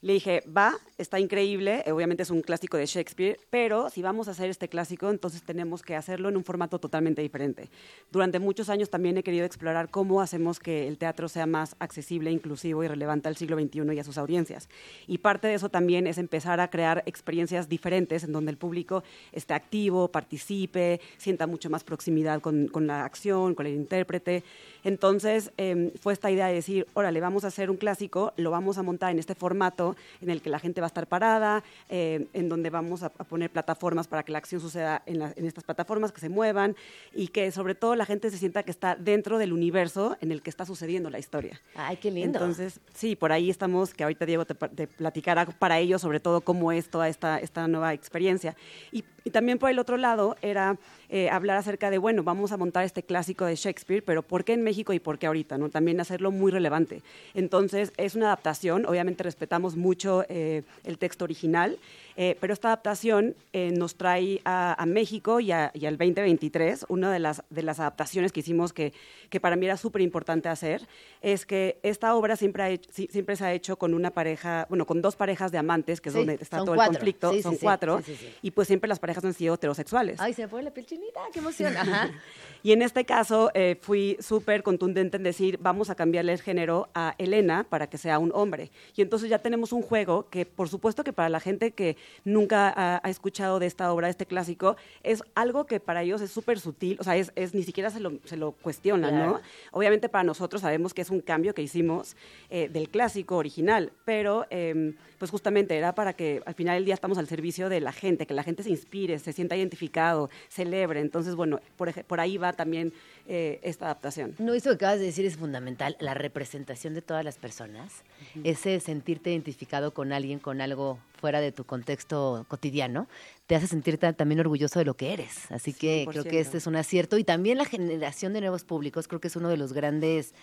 Le dije, va, está increíble, eh, obviamente es un clásico de Shakespeare, pero si vamos a hacer este clásico, entonces tenemos que hacerlo en un formato totalmente diferente. Durante muchos años también he querido explorar cómo hacemos que el teatro sea más accesible, inclusivo y relevante al siglo XXI y a sus audiencias. Y parte de eso también es empezar a crear experiencias diferentes en donde el público esté activo, participe, sienta mucho más proximidad con, la acción, con el intérprete. Entonces eh, fue esta idea de decir, órale, vamos a hacer un clásico, lo vamos a montar en este formato en el que la gente va a estar parada, eh, en donde vamos a, a, poner plataformas para que la acción suceda en, la, en, estas plataformas, que se muevan y que sobre todo la gente se sienta que está dentro del universo en el que está sucediendo la historia. Ay, qué lindo. Entonces, sí, por ahí estamos, que ahorita Diego te, te platicará para ellos sobre todo cómo es toda esta, esta nueva experiencia. Y, y también por el otro lado era eh, hablar acerca de, bueno, vamos a montar este clásico de Shakespeare, pero ¿por qué en México y por qué ahorita? ¿no? También hacerlo muy relevante. Entonces, es una adaptación, obviamente respetamos mucho eh, el texto original, eh, pero esta adaptación eh, nos trae a, a México y, a, y, al 2023. Una de las, de las adaptaciones que hicimos que, que para mí era súper importante hacer es que esta obra siempre, ha hecho, siempre se ha hecho con una pareja, bueno, con dos parejas de amantes, que es Sí, donde está todo cuatro. el conflicto, Sí, son sí, cuatro, y pues siempre las parejas han sido heterosexuales. Ay, se me pone la piel chinita, qué emoción. Ajá. Y en este caso eh, fui súper contundente en decir, vamos a cambiarle el género a Elena para que sea un hombre. Y entonces ya tenemos un juego que, por supuesto que para la gente que nunca ha, ha escuchado de esta obra, de este clásico, es algo que para ellos es súper sutil, o sea, es, es, ni siquiera se lo, se lo cuestionan, Claro. ¿no? Obviamente para nosotros sabemos que es un cambio que hicimos eh, del clásico original, pero eh, pues justamente era para que al final del día estamos al servicio de la gente, que la gente se inspire, se sienta identificado, celebre. Entonces, bueno, por, por ahí va también eh, esta adaptación. No, eso que acabas de decir es fundamental, la representación de todas las personas, ese sentirte identificado con alguien, con algo fuera de tu contexto cotidiano, te hace sentirte también orgulloso de lo que eres. Así que creo que 100%. este es un acierto y también la generación de nuevos públicos, creo que es uno de los grandes...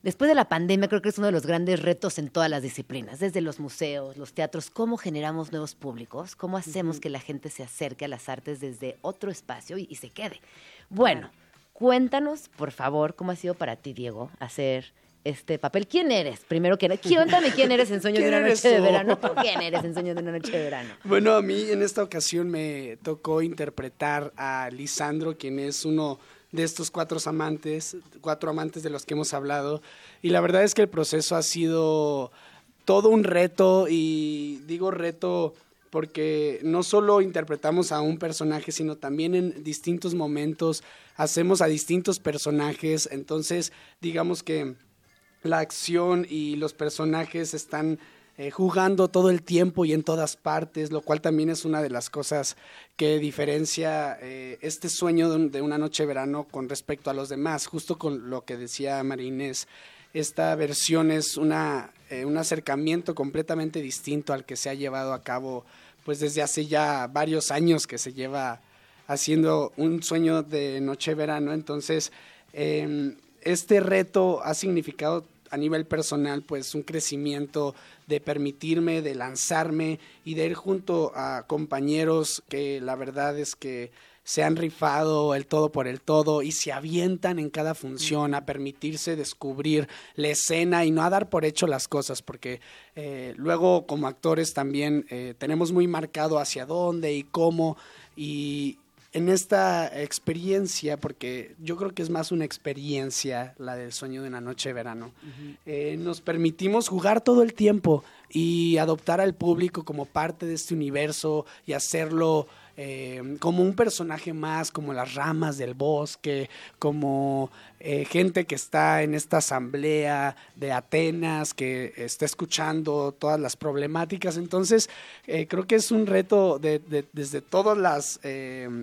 Después de la pandemia, creo que es uno de los grandes retos en todas las disciplinas, desde los museos, los teatros, cómo generamos nuevos públicos, cómo hacemos que la gente se acerque a las artes desde otro espacio y, y se quede. Bueno, cuéntanos, por favor, cómo ha sido para ti, Diego, hacer este papel. ¿Quién eres? Primero que nada, cuéntame quién eres en Sueño de ¿Quién una noche de verano. ¿Tú quién eres en Sueño de una noche de verano? Bueno, a mí en esta ocasión me tocó interpretar a Lisandro, quien es uno de estos cuatro amantes, cuatro amantes de los que hemos hablado. Y la verdad es que el proceso ha sido todo un reto y digo reto porque no solo interpretamos a un personaje, sino también en distintos momentos hacemos a distintos personajes, entonces digamos que la acción y los personajes están eh, jugando todo el tiempo y en todas partes, lo cual también es una de las cosas que diferencia eh, este sueño de, una noche de verano con respecto a los demás, justo con lo que decía Marinés. Esta versión es una, eh, un acercamiento completamente distinto al que se ha llevado a cabo pues desde hace ya varios años que se lleva haciendo un sueño de noche verano. Entonces, em, este reto ha significado a nivel personal pues un crecimiento de permitirme, de lanzarme y de ir junto a compañeros que la verdad es que se han rifado el todo por el todo y se avientan en cada función a permitirse descubrir la escena y no a dar por hecho las cosas, porque eh, luego como actores también eh, tenemos muy marcado hacia dónde y cómo y, en esta experiencia, porque yo creo que es más una experiencia la del sueño de una noche de verano, eh, nos permitimos jugar todo el tiempo y adoptar al público como parte de este universo y hacerlo eh, como un personaje más, como las ramas del bosque, como eh, gente que está en esta asamblea de Atenas, que está escuchando todas las problemáticas. Entonces, eh, creo que es un reto desde todas las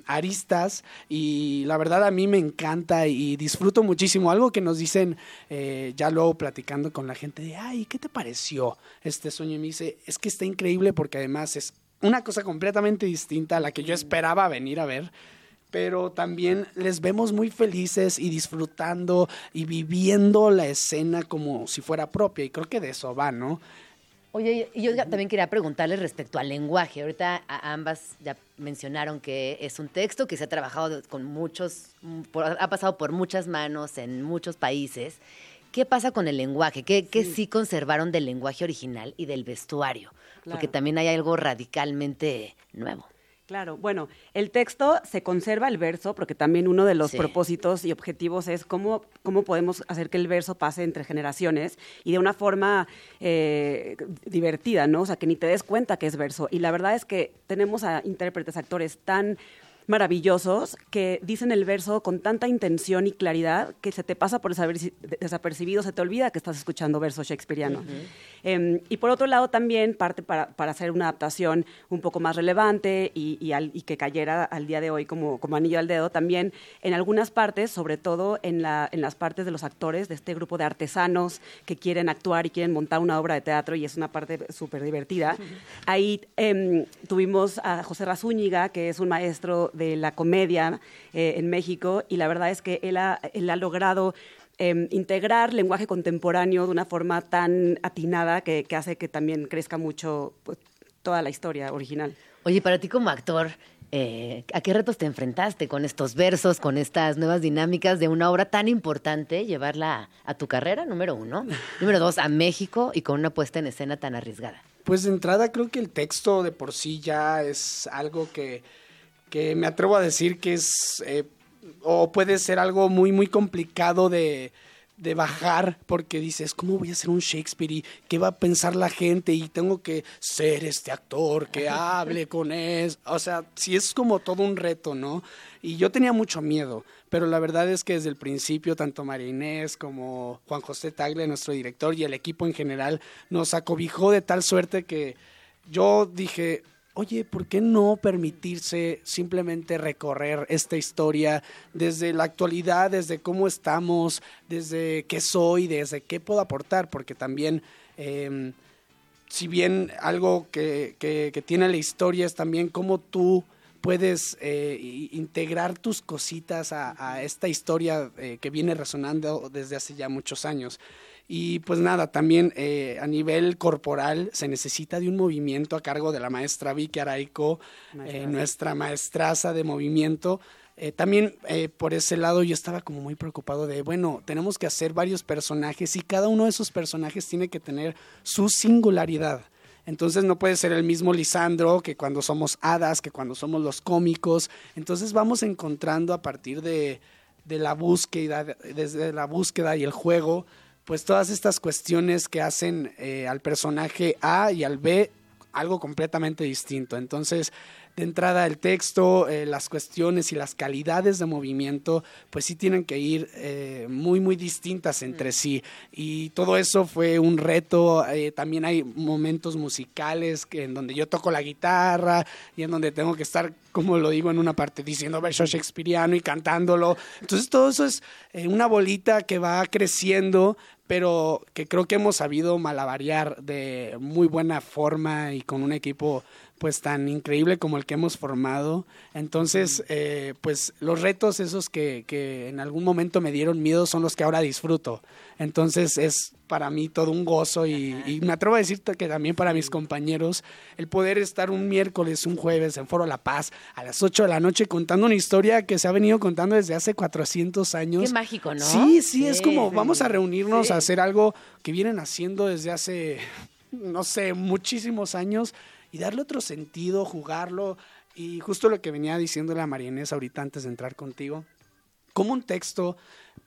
aristas y la verdad a mí me encanta y disfruto muchísimo. Algo que nos dicen ya luego platicando con la gente de, ay, ¿qué te pareció este sueño? Y me dice, es que está increíble porque además es una cosa completamente distinta a la que yo esperaba venir a ver pero también les vemos muy felices y disfrutando y viviendo la escena como si fuera propia, y creo que de eso va, ¿no? Oye, yo también quería preguntarles respecto al lenguaje. Ahorita ambas ya mencionaron que es un texto que se ha trabajado con muchos, ha pasado por muchas manos en muchos países. ¿Qué pasa con el lenguaje? ¿Qué sí, sí conservaron del lenguaje original y del vestuario? Porque también hay algo radicalmente nuevo. Claro, bueno, el texto se conserva el verso, porque también uno de los propósitos y objetivos es cómo, cómo podemos hacer que el verso pase entre generaciones y de una forma eh, divertida, ¿no? O sea, que ni te des cuenta que es verso. Y la verdad es que tenemos a intérpretes, actores tan maravillosos que dicen el verso con tanta intención y claridad que se te pasa por desapercibido, se te olvida que estás escuchando verso shakespeariano. Em, y por otro lado también parte para, hacer una adaptación un poco más relevante y, que cayera al día de hoy como, como anillo al dedo, también en algunas partes, sobre todo en, la, en las partes de los actores, de este grupo de artesanos que quieren actuar y quieren montar una obra de teatro y es una parte súper divertida. Ahí em, tuvimos a José Razúñiga, que es un maestro de la comedia eh, en México y la verdad es que él ha, él ha logrado em, integrar lenguaje contemporáneo de una forma tan atinada que, hace que también crezca mucho pues, toda la historia original. Oye, para ti como actor, eh, ¿a qué retos te enfrentaste con estos versos, con estas nuevas dinámicas de una obra tan importante, llevarla a, a tu carrera, número uno? número dos, a México y con una puesta en escena tan arriesgada. Pues de entrada creo que el texto de por sí ya es algo que que me atrevo a decir que es eh, o puede ser algo muy muy complicado de, de bajar porque dices, ¿cómo voy a hacer un Shakespeare y qué va a pensar la gente? Y tengo que ser este actor que hable con eso. O sea, sí es como todo un reto, ¿no? Y yo tenía mucho miedo, pero la verdad es que desde el principio, tanto María Inés como Juan José Tagle, nuestro director, y el equipo en general, nos acobijó de tal suerte que yo dije, oye, ¿por qué no permitirse simplemente recorrer esta historia desde la actualidad, desde cómo estamos, desde qué soy, desde qué puedo aportar? Porque también, em, si bien algo que, tiene la historia es también cómo tú puedes eh, integrar tus cositas a, esta historia eh, que viene resonando desde hace ya muchos años. Y pues nada, también eh, a nivel corporal se necesita de un movimiento a cargo de la maestra Vicky Araico, eh, nuestra maestraza de movimiento. Eh, también por ese lado yo estaba como muy preocupado de, bueno, tenemos que hacer varios personajes y cada uno de esos personajes tiene que tener su singularidad. Entonces no puede ser el mismo Lisandro que cuando somos hadas, que cuando somos los cómicos. Entonces vamos encontrando a partir de, de la búsqueda, desde la búsqueda y el juego, pues todas estas cuestiones que hacen eh, al personaje A y al B algo completamente distinto. Entonces, de entrada el texto, eh, las cuestiones y las calidades de movimiento, pues sí tienen que ir eh, muy, muy distintas entre sí. Y todo eso fue un reto. Eh, también hay momentos musicales que, en donde yo toco la guitarra y en donde tengo que estar, como lo digo en una parte, diciendo verso shakespeariano y cantándolo. Entonces todo eso es una bolita que va creciendo pero que creo que hemos sabido malabarear de muy buena forma y con un equipo pues tan increíble como el que hemos formado. Entonces, eh, pues los retos esos que, que, en algún momento me dieron miedo son los que ahora disfruto. Entonces es para mí todo un gozo y, me atrevo a decirte que también para mis compañeros el poder estar un miércoles, un jueves en Foro La Paz a las 8 de la noche contando una historia que se ha venido contando desde hace 400 años. Qué mágico, ¿no? Sí, sí, es como vamos a reunirnos a hacer algo que vienen haciendo desde hace, no sé, muchísimos años y darle otro sentido, jugarlo. Y justo lo que venía diciendo la Marianés ahorita antes de entrar contigo, cómo un texto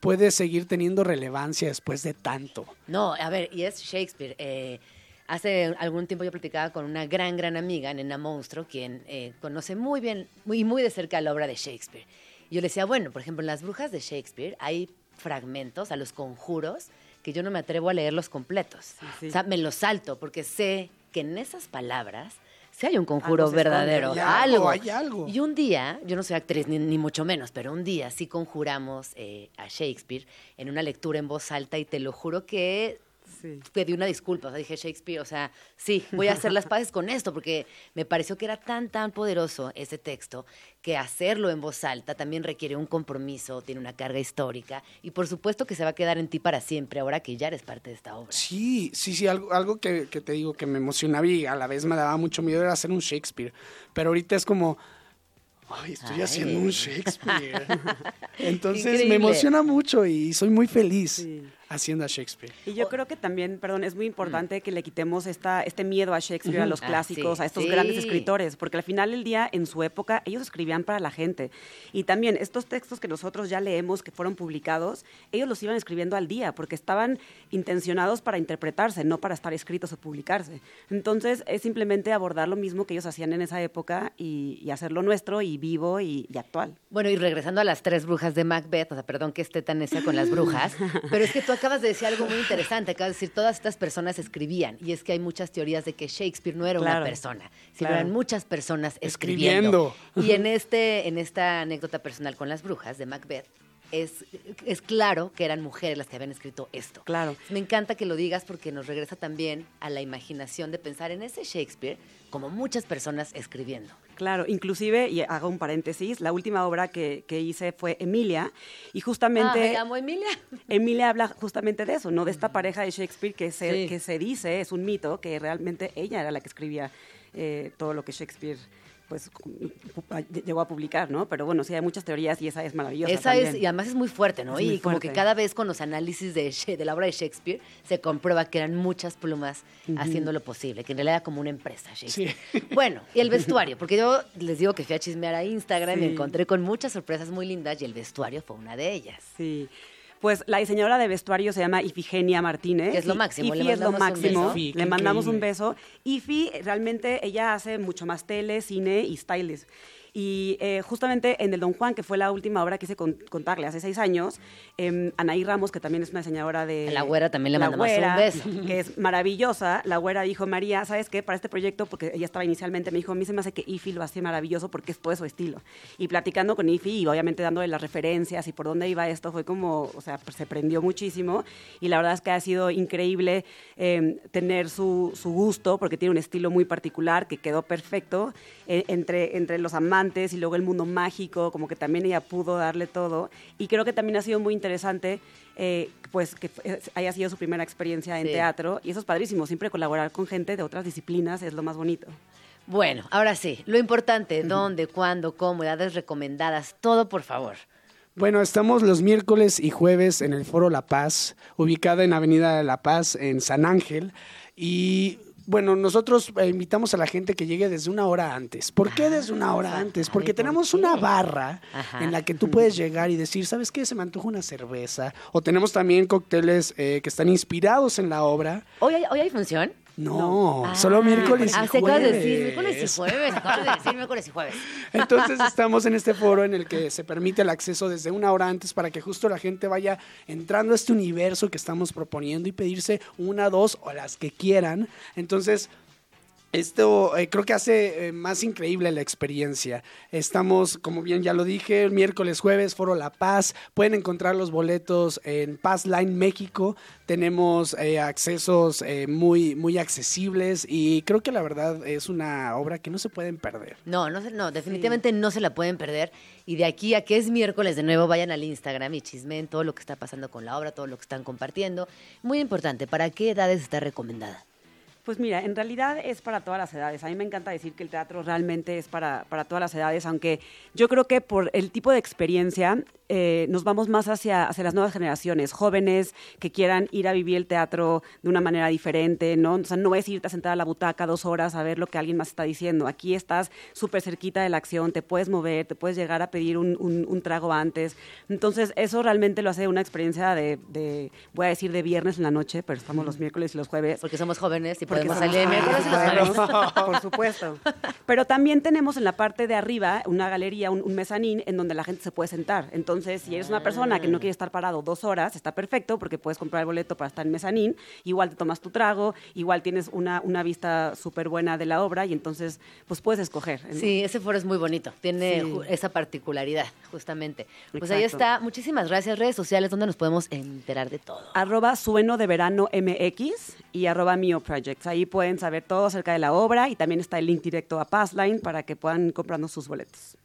puede seguir teniendo relevancia después de tanto. No, a ver, y es Shakespeare. Eh, hace algún tiempo yo platicaba con una gran, gran amiga, Nena Monstruo, quien eh, conoce muy bien y muy, de cerca la obra de Shakespeare. Y yo le decía, bueno, por ejemplo, en las brujas de Shakespeare hay fragmentos, a los conjuros, que yo no me atrevo a leerlos completos. O sea, me los salto porque sé que en esas palabras si hay un conjuro verdadero, algo, Hay algo. Y un día, yo no soy actriz ni, mucho menos, pero un día sí conjuramos eh, a Shakespeare en una lectura en voz alta y te lo juro que sí. pedí una disculpa, o sea, dije Shakespeare, o sea, sí, voy a hacer las paces con esto, porque me pareció que era tan, tan poderoso ese texto, que hacerlo en voz alta también requiere un compromiso, tiene una carga histórica, y por supuesto que se va a quedar en ti para siempre, ahora que ya eres parte de esta obra. Sí, sí, sí, algo, algo que, que te digo que me emocionaba y a la vez me daba mucho miedo era hacer un Shakespeare, pero ahorita es como Ay, estoy haciendo un Shakespeare. Entonces me emociona mucho y soy muy feliz haciendo a Shakespeare. Y yo creo que también, perdón, es muy importante que le quitemos esta, este miedo a Shakespeare, a los ah, clásicos, a estos grandes escritores, porque al final del día, en su época, ellos escribían para la gente. Y también estos textos que nosotros ya leemos, que fueron publicados, ellos los iban escribiendo al día, porque estaban intencionados para interpretarse, no para estar escritos o publicarse. Entonces, es simplemente abordar lo mismo que ellos hacían en esa época y, hacerlo nuestro y vivo y, actual. Bueno, y regresando a las tres brujas de Macbeth, o sea, perdón que esté tan esa con las brujas, pero es que tú acabas de decir algo muy interesante, acabas de decir, todas estas personas escribían, y es que hay muchas teorías de que Shakespeare no era una persona, sino eran muchas personas escribiendo. Y en, este, en esta anécdota personal con las brujas de Macbeth, es, es, claro que eran mujeres las que habían escrito esto. Claro. Me encanta que lo digas porque nos regresa también a la imaginación de pensar en ese Shakespeare como muchas personas escribiendo. Claro, inclusive, y hago un paréntesis, la última obra que, hice fue Emilia, y justamente... Ah, amo Emilia. Emilia habla justamente de eso, ¿no? De esta pareja de Shakespeare que se, que se dice, es un mito, que realmente ella era la que escribía eh, todo lo que Shakespeare pues llegó a publicar, ¿no? Pero bueno, sí hay muchas teorías y esa es maravillosa. Esa es, y además es muy fuerte, ¿no? y como que cada vez con los análisis de, de, la obra de Shakespeare se comprueba que eran muchas plumas haciendo lo posible, que en realidad era como una empresa Shakespeare. Bueno, y el vestuario, porque yo les digo que fui a chismear a Instagram y me encontré con muchas sorpresas muy lindas y el vestuario fue una de ellas. Sí. Pues la diseñadora de vestuario se llama Ifigenia Martínez. Que es lo máximo. Ifi es lo máximo. Le mandamos un beso. Ifi realmente ella hace mucho más tele, cine y styles. Y eh, justamente en el Don Juan, que fue la última obra que hice contarle hace seis años, eh, Anaí Ramos, que también es una diseñadora de... La güera también le mandamos un beso. Que es maravillosa. La güera dijo, María, ¿sabes qué? Para este proyecto, porque ella estaba inicialmente, me dijo, a mí se me hace que Ifi lo hace maravilloso porque es todo su estilo. Y platicando con Ifi y obviamente dándole las referencias y por dónde iba esto, fue como, o sea, se prendió muchísimo. Y la verdad es que ha sido increíble eh, tener su, su, gusto, porque tiene un estilo muy particular que quedó perfecto eh, entre, entre los amantes y luego el mundo mágico, como que también ella pudo darle todo. Y creo que también ha sido muy interesante, eh, pues que haya sido su primera experiencia en teatro. Y eso es padrísimo, siempre colaborar con gente de otras disciplinas es lo más bonito. Bueno, ahora sí, lo importante, dónde, cuándo, cómo, edades recomendadas, todo por favor. Bueno, estamos los miércoles y jueves en el Foro La Paz, ubicada en Avenida La Paz, en San Ángel. Y bueno, nosotros eh, invitamos a la gente que llegue desde una hora antes. ¿Por qué desde una hora antes? Porque tenemos una barra en la que tú puedes llegar y decir, ¿sabes qué? Se me antoja una cerveza. O tenemos también cócteles eh, que están inspirados en la obra. ¿Hoy hay, ¿Hoy hay función? No, Ah, solo miércoles y ah, se acabas de jueves. decir miércoles y jueves. Acabas de decir miércoles y jueves. Entonces estamos en este foro en el que se permite el acceso desde una hora antes para que justo la gente vaya entrando a este universo que estamos proponiendo y pedirse una, dos o las que quieran. Entonces, esto eh, creo que hace eh, más increíble la experiencia. Estamos, como bien ya lo dije, el miércoles, jueves, Foro La Paz. Pueden encontrar los boletos en Paz Line México. Tenemos eh, accesos eh, muy, muy accesibles y creo que la verdad es una obra que no se pueden perder. No, no, no, definitivamente no se la pueden perder. Y de aquí a que es miércoles de nuevo, vayan al Instagram y chismen todo lo que está pasando con la obra, todo lo que están compartiendo. Muy importante, ¿para qué edades está recomendada? Pues mira, en realidad es para todas las edades. A mí me encanta decir que el teatro realmente es para, para todas las edades, aunque yo creo que por el tipo de experiencia eh, nos vamos más hacia, hacia las nuevas generaciones, jóvenes que quieran ir a vivir el teatro de una manera diferente, ¿no? O sea, no es irte a sentar a la butaca dos horas a ver lo que alguien más está diciendo. Aquí estás súper cerquita de la acción, te puedes mover, te puedes llegar a pedir un, un- un trago antes. Entonces, eso realmente lo hace una experiencia de, de, voy a decir, de viernes en la noche, pero estamos los miércoles y los jueves. Porque somos jóvenes y Porque podemos salir el miércoles y los jueves. Por supuesto. Pero también tenemos en la parte de arriba una galería, un, un mezanín, en donde la gente se puede sentar. Entonces, si eres una persona que no quiere estar parado dos horas, está perfecto porque puedes comprar el boleto para estar en mezanín. Igual te tomas tu trago, igual tienes una, una vista súper buena de la obra y entonces, pues puedes escoger. Sí, ese foro es muy bonito, tiene Sí. esa particularidad, justamente. Pues ahí está, muchísimas gracias, redes sociales, donde nos podemos enterar de todo. arroba sueno de verano MX y arroba Mio Projects. Ahí pueden saber todo acerca de la obra y también está el link directo a Passline para que puedan comprarnos sus boletos.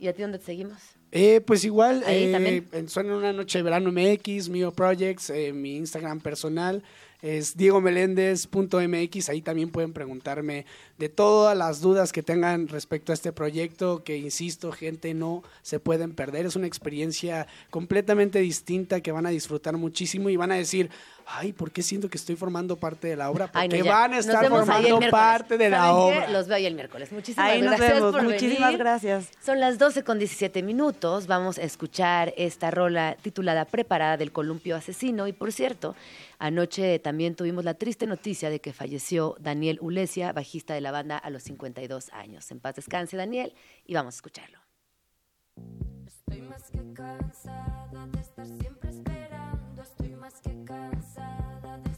¿Y a ti dónde te seguimos? Eh, pues igual, Ahí eh, también. en Suena una noche de verano MX, Mio Projects, eh, mi Instagram personal es diegomeléndez.mx, ahí también pueden preguntarme de todas las dudas que tengan respecto a este proyecto, que insisto, gente, no se pueden perder, es una experiencia completamente distinta que van a disfrutar muchísimo y van a decir, ay, ¿por qué siento que estoy formando parte de la obra? Porque Ay, no, ya. van a estar formando parte de la obra. Los veo ahí el miércoles. Muchísimas Ahí nos gracias vemos. por Muchísimas venir. gracias. Son las 12 con 17 minutos. Vamos a escuchar esta rola titulada Preparada del Columpio Asesino. Y por cierto, anoche también tuvimos la triste noticia de que falleció Daniel Ulesia, bajista de la banda a los 52 años. En paz descanse, Daniel, y vamos a escucharlo. Estoy más que cansada de estar siempre esperando. Estoy más que cansada de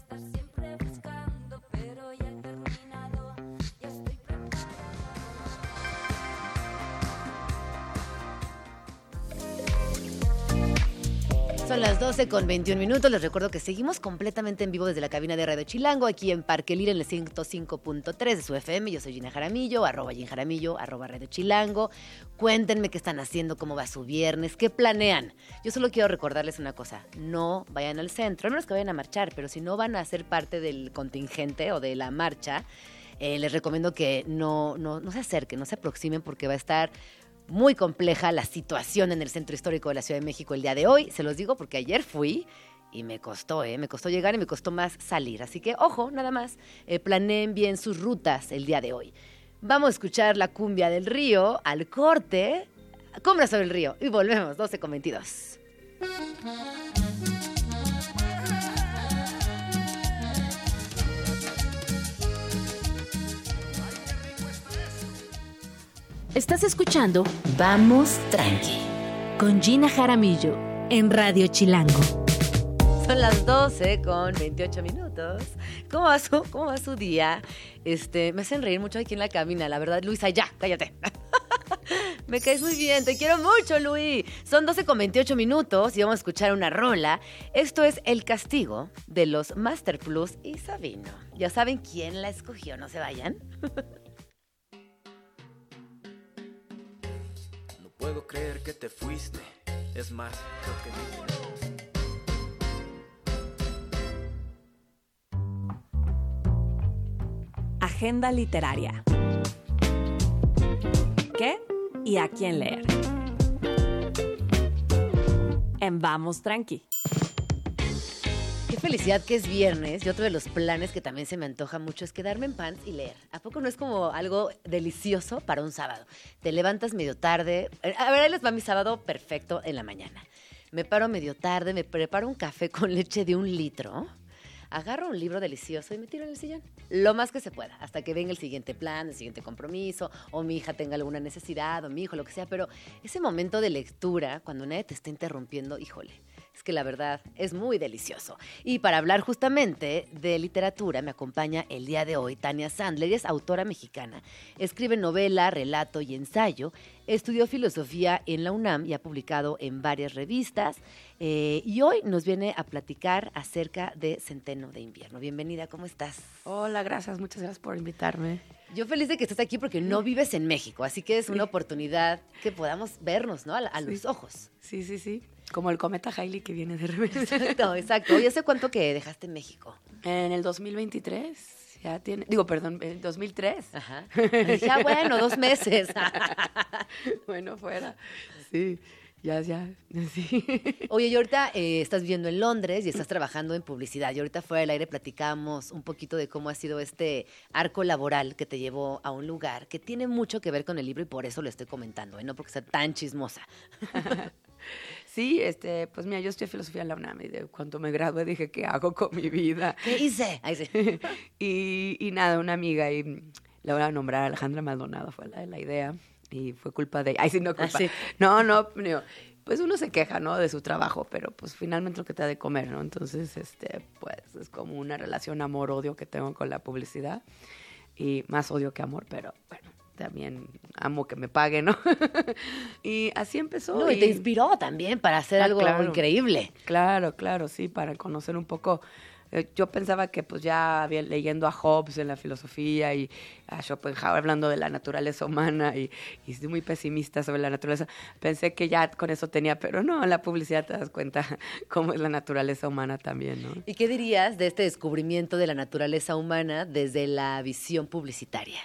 Son las 12 con 21 minutos. Les recuerdo que seguimos completamente en vivo desde la cabina de Radio Chilango, aquí en Parque Lira, en el 105.3 de su FM. Yo soy Gina Jaramillo, arroba Gina Jaramillo, arroba Radio Chilango. Cuéntenme qué están haciendo, cómo va su viernes, qué planean. Yo solo quiero recordarles una cosa, no vayan al centro, a menos que vayan a marchar, pero si no van a ser parte del contingente o de la marcha, eh, les recomiendo que no, no, no se acerquen, no se aproximen porque va a estar muy compleja la situación en el centro histórico de la Ciudad de México el día de hoy. Se los digo porque ayer fui y me costó, ¿eh? Me costó llegar y me costó más salir. Así que, ojo, nada más, eh, planeen bien sus rutas el día de hoy. Vamos a escuchar la cumbia del río al corte. Cumbra sobre el río. Y volvemos, 12 con 22. Estás escuchando Vamos Tranqui con Gina Jaramillo en Radio Chilango. Son las 12 con 28 minutos. ¿Cómo va su, cómo va su día? Este, me hacen reír mucho aquí en la cabina, la verdad. Luisa, ya, cállate. me caes muy bien, te quiero mucho, Luis. Son 12 con 28 minutos y vamos a escuchar una rola. Esto es El Castigo de los Master Plus y Sabino. Ya saben quién la escogió, no se vayan. puedo creer que te fuiste. Es más, creo que ni- Agenda literaria. ¿Qué y a quién leer? En Vamos Tranqui. Felicidad que es viernes y otro de los planes que también se me antoja mucho es quedarme en pants y leer. ¿A poco no es como algo delicioso para un sábado? Te levantas medio tarde. A ver, ahí les va mi sábado perfecto en la mañana. Me paro medio tarde, me preparo un café con leche de un litro. agarro un libro delicioso y me tiro en el sillón. Lo más que se pueda, hasta que venga el siguiente plan, el siguiente compromiso, o mi hija tenga alguna necesidad, o mi hijo, lo que sea. Pero ese momento de lectura, cuando nadie te está interrumpiendo, híjole, es que la verdad es muy delicioso. Y para hablar justamente de literatura, me acompaña el día de hoy Tania Sandler, es autora mexicana, escribe novela, relato y ensayo, estudió filosofía en la UNAM y ha publicado en varias revistas. eh, y hoy nos viene a platicar acerca de Centeno de Invierno. Bienvenida, ¿cómo estás? Hola, gracias, muchas gracias por invitarme. Yo feliz de que estés aquí porque no vives en México, así que es una oportunidad que podamos vernos, ¿no? A, a los ojos. Sí, sí, sí. Como el cometa Hailey que viene de repente. Exacto, exacto. Oye, ¿hace cuánto que dejaste México? En el 2023, ya tiene, digo, perdón, en el 2003. Ajá. Ah, bueno, dos meses. bueno, fuera. Sí, ya, ya, sí. Oye, y ahorita eh, estás viviendo en Londres y estás trabajando en publicidad. Y ahorita fuera del aire platicamos un poquito de cómo ha sido este arco laboral que te llevó a un lugar que tiene mucho que ver con el libro y por eso lo estoy comentando, ¿eh? no porque sea tan chismosa. Sí, este, pues mira, yo estudié filosofía en la UNAM y de cuando me gradué dije, ¿qué hago con mi vida? ¿Qué hice? Ahí sí. y, y nada, una amiga y la voy a nombrar Alejandra Maldonado fue la, la idea y fue culpa de ella. Ay, sí, no culpa. Ah, sí. No, no, no, pues uno se queja, ¿no? De su trabajo, pero pues finalmente lo que te da de comer, ¿no? Entonces, este, pues es como una relación amor-odio que tengo con la publicidad y más odio que amor, pero bueno, también amo que me paguen, ¿no? y así empezó. No, y te inspiró también para hacer Ah, algo claro. increíble. Claro, claro, sí, para conocer un poco. eh, Yo pensaba que pues ya había leyendo a Hobbes en la filosofía y a Schopenhauer hablando de la naturaleza humana y, y soy muy pesimista sobre la naturaleza. Pensé que ya con eso tenía, pero no, en la publicidad te das cuenta cómo es la naturaleza humana también, ¿no? ¿Y qué dirías de este descubrimiento de la naturaleza humana desde la visión publicitaria?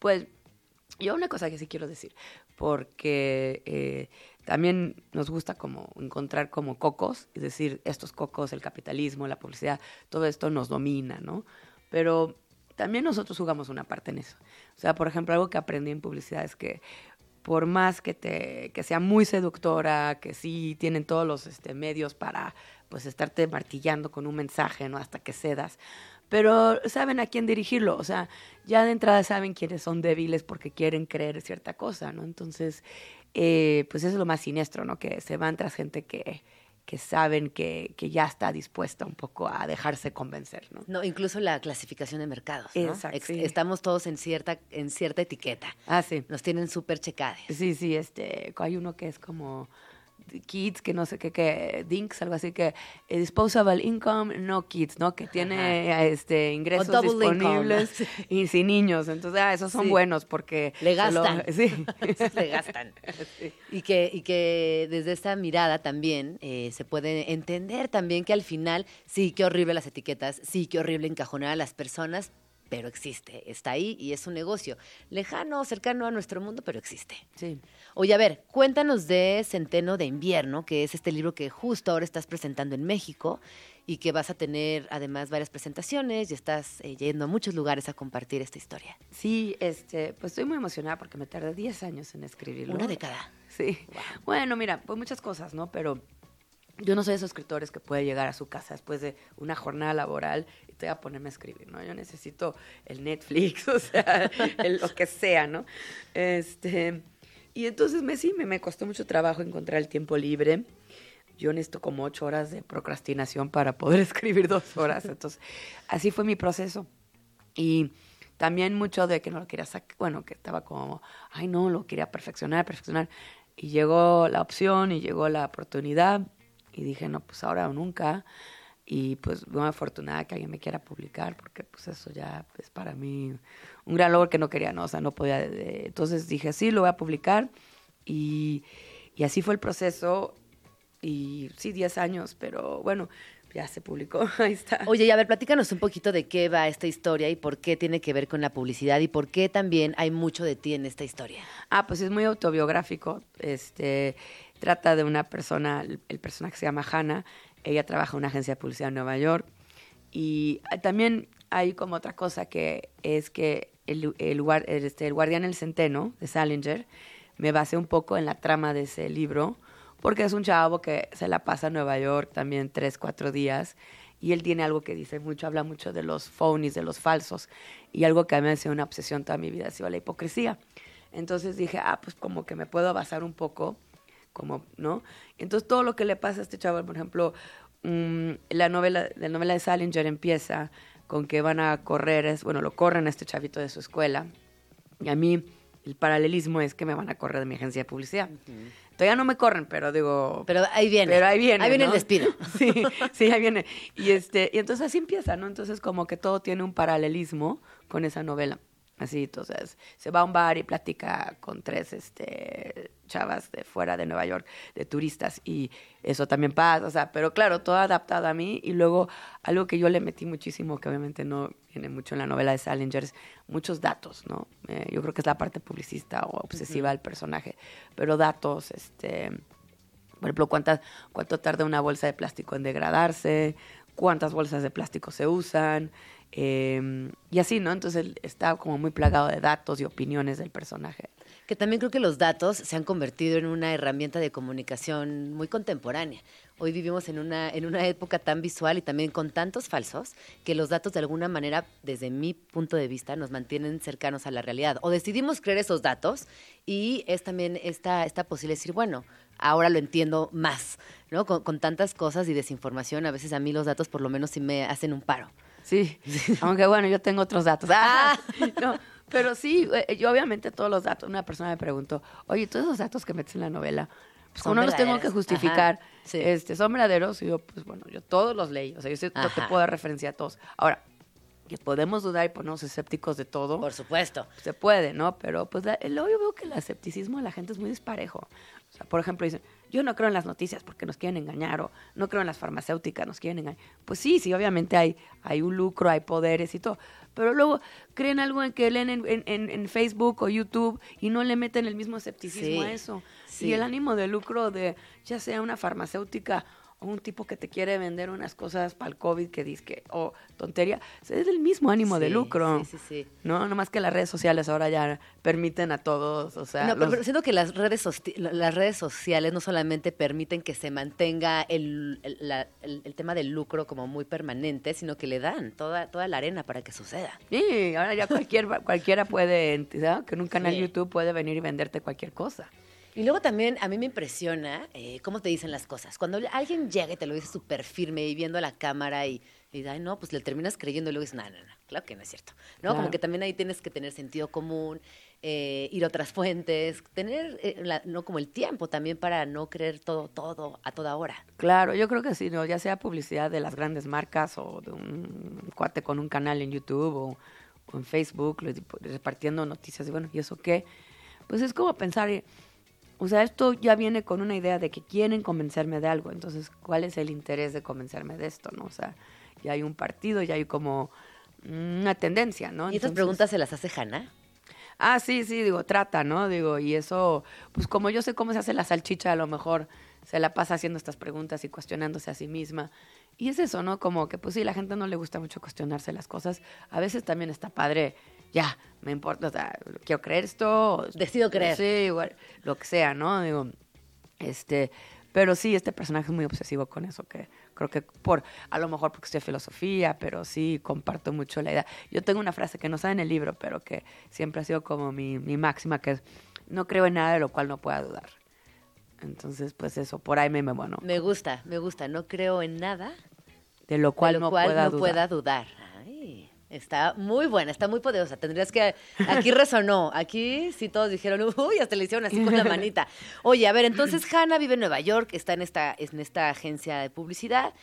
Pues yo una cosa que sí quiero decir, porque eh, también nos gusta como encontrar como cocos, es decir, estos cocos, el capitalismo, la publicidad, todo esto nos domina, ¿no? Pero también nosotros jugamos una parte en eso. O sea, por ejemplo, algo que aprendí en publicidad es que por más que te que sea muy seductora, que sí tienen todos los este, medios para pues estarte martillando con un mensaje, ¿no? Hasta que cedas. Pero saben a quién dirigirlo, o sea, ya de entrada saben quiénes son débiles porque quieren creer cierta cosa, ¿no? Entonces, eh, pues eso es lo más siniestro, ¿no? Que se van tras gente que, que saben que, que ya está dispuesta un poco a dejarse convencer, ¿no? No, incluso la clasificación de mercados. ¿no? Exacto, Ex- sí. Estamos todos en cierta, en cierta etiqueta. Ah, sí. Nos tienen súper checados. Sí, sí, este, hay uno que es como kids, que no sé qué, que dinks, algo así que eh, disposable income, no kids, ¿no? Que tiene eh, este ingresos income. disponibles y sin niños. Entonces, ah, esos son Sí. buenos porque Le lo- gastan. sí. Le gastan. Y que, y que desde esta mirada también eh, se puede entender también que al final, sí, qué horrible las etiquetas, sí, qué horrible encajonar a las personas, pero existe, está ahí y es un negocio lejano, cercano a nuestro mundo, pero existe. Sí. Oye, a ver, cuéntanos de Centeno de Invierno, que es este libro que justo ahora estás presentando en México y que vas a tener además varias presentaciones y estás eh, yendo a muchos lugares a compartir esta historia. Sí, este, pues estoy muy emocionada porque me tardé 10 años en escribirlo. Una década. Sí. Bueno, mira, pues muchas cosas, ¿no? Pero yo no soy de esos escritores que puede llegar a su casa después de una jornada laboral y te voy a ponerme a escribir, ¿no? Yo necesito el Netflix, o sea, el- lo que sea, ¿no? Este, y entonces me, sí, me, me costó mucho trabajo encontrar el tiempo libre. Yo necesito como ocho horas de procrastinación para poder escribir dos horas. Entonces, así fue mi proceso. Y también mucho de que no lo quería sacar, bueno, que estaba como, ay, no, lo quería perfeccionar, perfeccionar. Y llegó la opción y llegó la oportunidad y dije, no, pues ahora o nunca. Y pues muy afortunada que alguien me quiera publicar porque pues eso ya es para mí un gran logro que no quería, no, o sea, no podía. entonces dije, sí, lo voy a publicar. Y, y así fue el proceso. Y sí, 10 años, pero bueno, ya se publicó, ahí está. Oye, y a ver, platícanos un poquito de qué va esta historia y por qué tiene que ver con la publicidad y por qué también hay mucho de ti en esta historia. Ah, pues es muy autobiográfico. Este trata de una persona, el, personaje se llama Hannah. Ella trabaja en una agencia de publicidad en Nueva York. Y también hay como otra cosa que es que el, el, este, el guardián del centeno de Salinger me basé un poco en la trama de ese libro porque es un chavo que se la pasa en Nueva York también tres, cuatro días Y él tiene algo que dice mucho, habla mucho de los phonies, de los falsos. Y algo que a mí ha sido una obsesión toda mi vida ha sido la hipocresía. Entonces dije, ah, pues como que me puedo basar un poco, como, ¿no? Entonces todo lo que le pasa a este chavo, por ejemplo, mm, la novela, la novela de Salinger empieza con que van a correr, es, bueno, lo corren a este chavito de su escuela. Y a mí el paralelismo es que me van a correr de mi agencia de publicidad. Todavía no me corren, pero digo... Pero ahí viene. Pero ahí viene, Ahí viene el despido. Sí, sí, ahí viene. Y, este, y entonces así empieza, ¿no? Entonces como que todo tiene un paralelismo con esa novela. Así, entonces se va a un bar y platica con tres este, chavas de fuera de Nueva York, de turistas, y eso también pasa, o sea, pero claro, todo adaptado a mí. Y luego algo que yo le metí muchísimo, que obviamente no viene mucho en la novela de Salinger, es muchos datos, ¿no? Eh, yo creo que es la parte publicista o obsesiva del personaje, pero datos, este, por ejemplo, cuántas, cuánto tarda una bolsa de plástico en degradarse, cuántas bolsas de plástico se usan, eh, y así, ¿no? Entonces él está como muy plagado de datos y opiniones del personaje. Que también creo que los datos se han convertido en una herramienta de comunicación muy contemporánea. Hoy vivimos en una, en una época tan visual y también con tantos falsos que los datos de alguna manera, desde mi punto de vista, nos mantienen cercanos a la realidad. O decidimos creer esos datos y es también esta, esta posibilidad de decir, bueno, ahora lo entiendo más, ¿no? Con, con tantas cosas y desinformación, a veces a mí los datos por lo menos sí me hacen un paro. Sí, aunque bueno, yo tengo otros datos. Ah, no, pero sí, eh, yo obviamente todos los datos. Una persona me preguntó, oye, todos esos datos que metes en la novela, pues no los tengo que justificar, Ajá, sí. este, son verdaderos. Y yo, pues bueno, yo todos los leí. O sea, yo sí te- puedo referenciar a todos. Ahora, que podemos dudar y ponernos escépticos de todo. Por supuesto. Se puede, ¿no? Pero pues la- luego yo veo que el escepticismo de la gente es muy disparejo. O sea, por ejemplo, dicen, yo no creo en las noticias porque nos quieren engañar, o no creo en las farmacéuticas, nos quieren engañar. Pues sí, sí, obviamente hay, hay un lucro, hay poderes y todo. Pero luego creen algo en que leen en, en- Facebook o YouTube y no le meten el mismo escepticismo Sí, a eso. sí. Y el ánimo de lucro de ya sea una farmacéutica un tipo que te quiere vender unas cosas para el COVID que dice o tontería, o sea, es del mismo ánimo de lucro. sí, sí, sí. No, nomás que las redes sociales ahora ya permiten a todos, o sea, No, pero, los- pero siento que las redes, las redes sociales no solamente permiten que se mantenga el, el- la- el- el tema del lucro como muy permanente, sino que le dan toda, toda la arena para que suceda. Sí, ahora ya cualquier, cualquiera puede, ¿sabes? que en un canal Sí. YouTube puede venir y venderte cualquier cosa. Y luego también a mí me impresiona eh, cómo te dicen las cosas. Cuando alguien llega y te lo dice súper firme y viendo la cámara y, y ay, no, pues le terminas creyendo y luego dices, no, no, no, claro que no es cierto. ¿no? Como que también ahí tienes que tener sentido común, eh, ir a otras fuentes, tener eh, la- no como el tiempo también para no creer todo, todo a toda hora. Claro, yo creo que sí, ¿no? ya sea publicidad de las grandes marcas o de un cuate con un canal en YouTube o, o en Facebook repartiendo noticias y bueno, ¿y eso qué? Pues es como pensar, o sea, esto ya viene con una idea de que quieren convencerme de algo, entonces, ¿cuál es el interés de convencerme de esto, no? O sea, ya hay un partido, ya hay como una tendencia, ¿no? ¿Y estas Entonces- preguntas se las hace Hanna? Ah, sí, sí, digo, trata, ¿no? Digo, y eso, pues como yo sé cómo se hace la salchicha, a lo mejor se la pasa haciendo estas preguntas y cuestionándose a sí misma. Y es eso, ¿no? Como que, pues sí, la gente no le gusta mucho cuestionarse las cosas. A veces también está padre, ya, me importa, o sea, quiero creer esto. Decido creer. Sí, igual, lo que sea, ¿no? Digo, este, pero sí, este personaje es muy obsesivo con eso, que creo que por, a lo mejor porque estudio filosofía, pero sí comparto mucho la idea. Yo tengo una frase que no está en el libro, pero que siempre ha sido como mi, mi máxima, que es, no creo en nada de lo cual no pueda dudar. Entonces, pues eso, por ahí me, me bueno, Me gusta, me gusta. No creo en nada de lo cual de lo no cual pueda no dudar. pueda dudar. Ay, está muy buena, está muy poderosa. Tendrías que... Aquí resonó, aquí sí todos dijeron, uy, hasta le hicieron así con la manita. Oye, a ver, entonces Hannah vive en Nueva York, está en esta, en esta agencia de publicidad.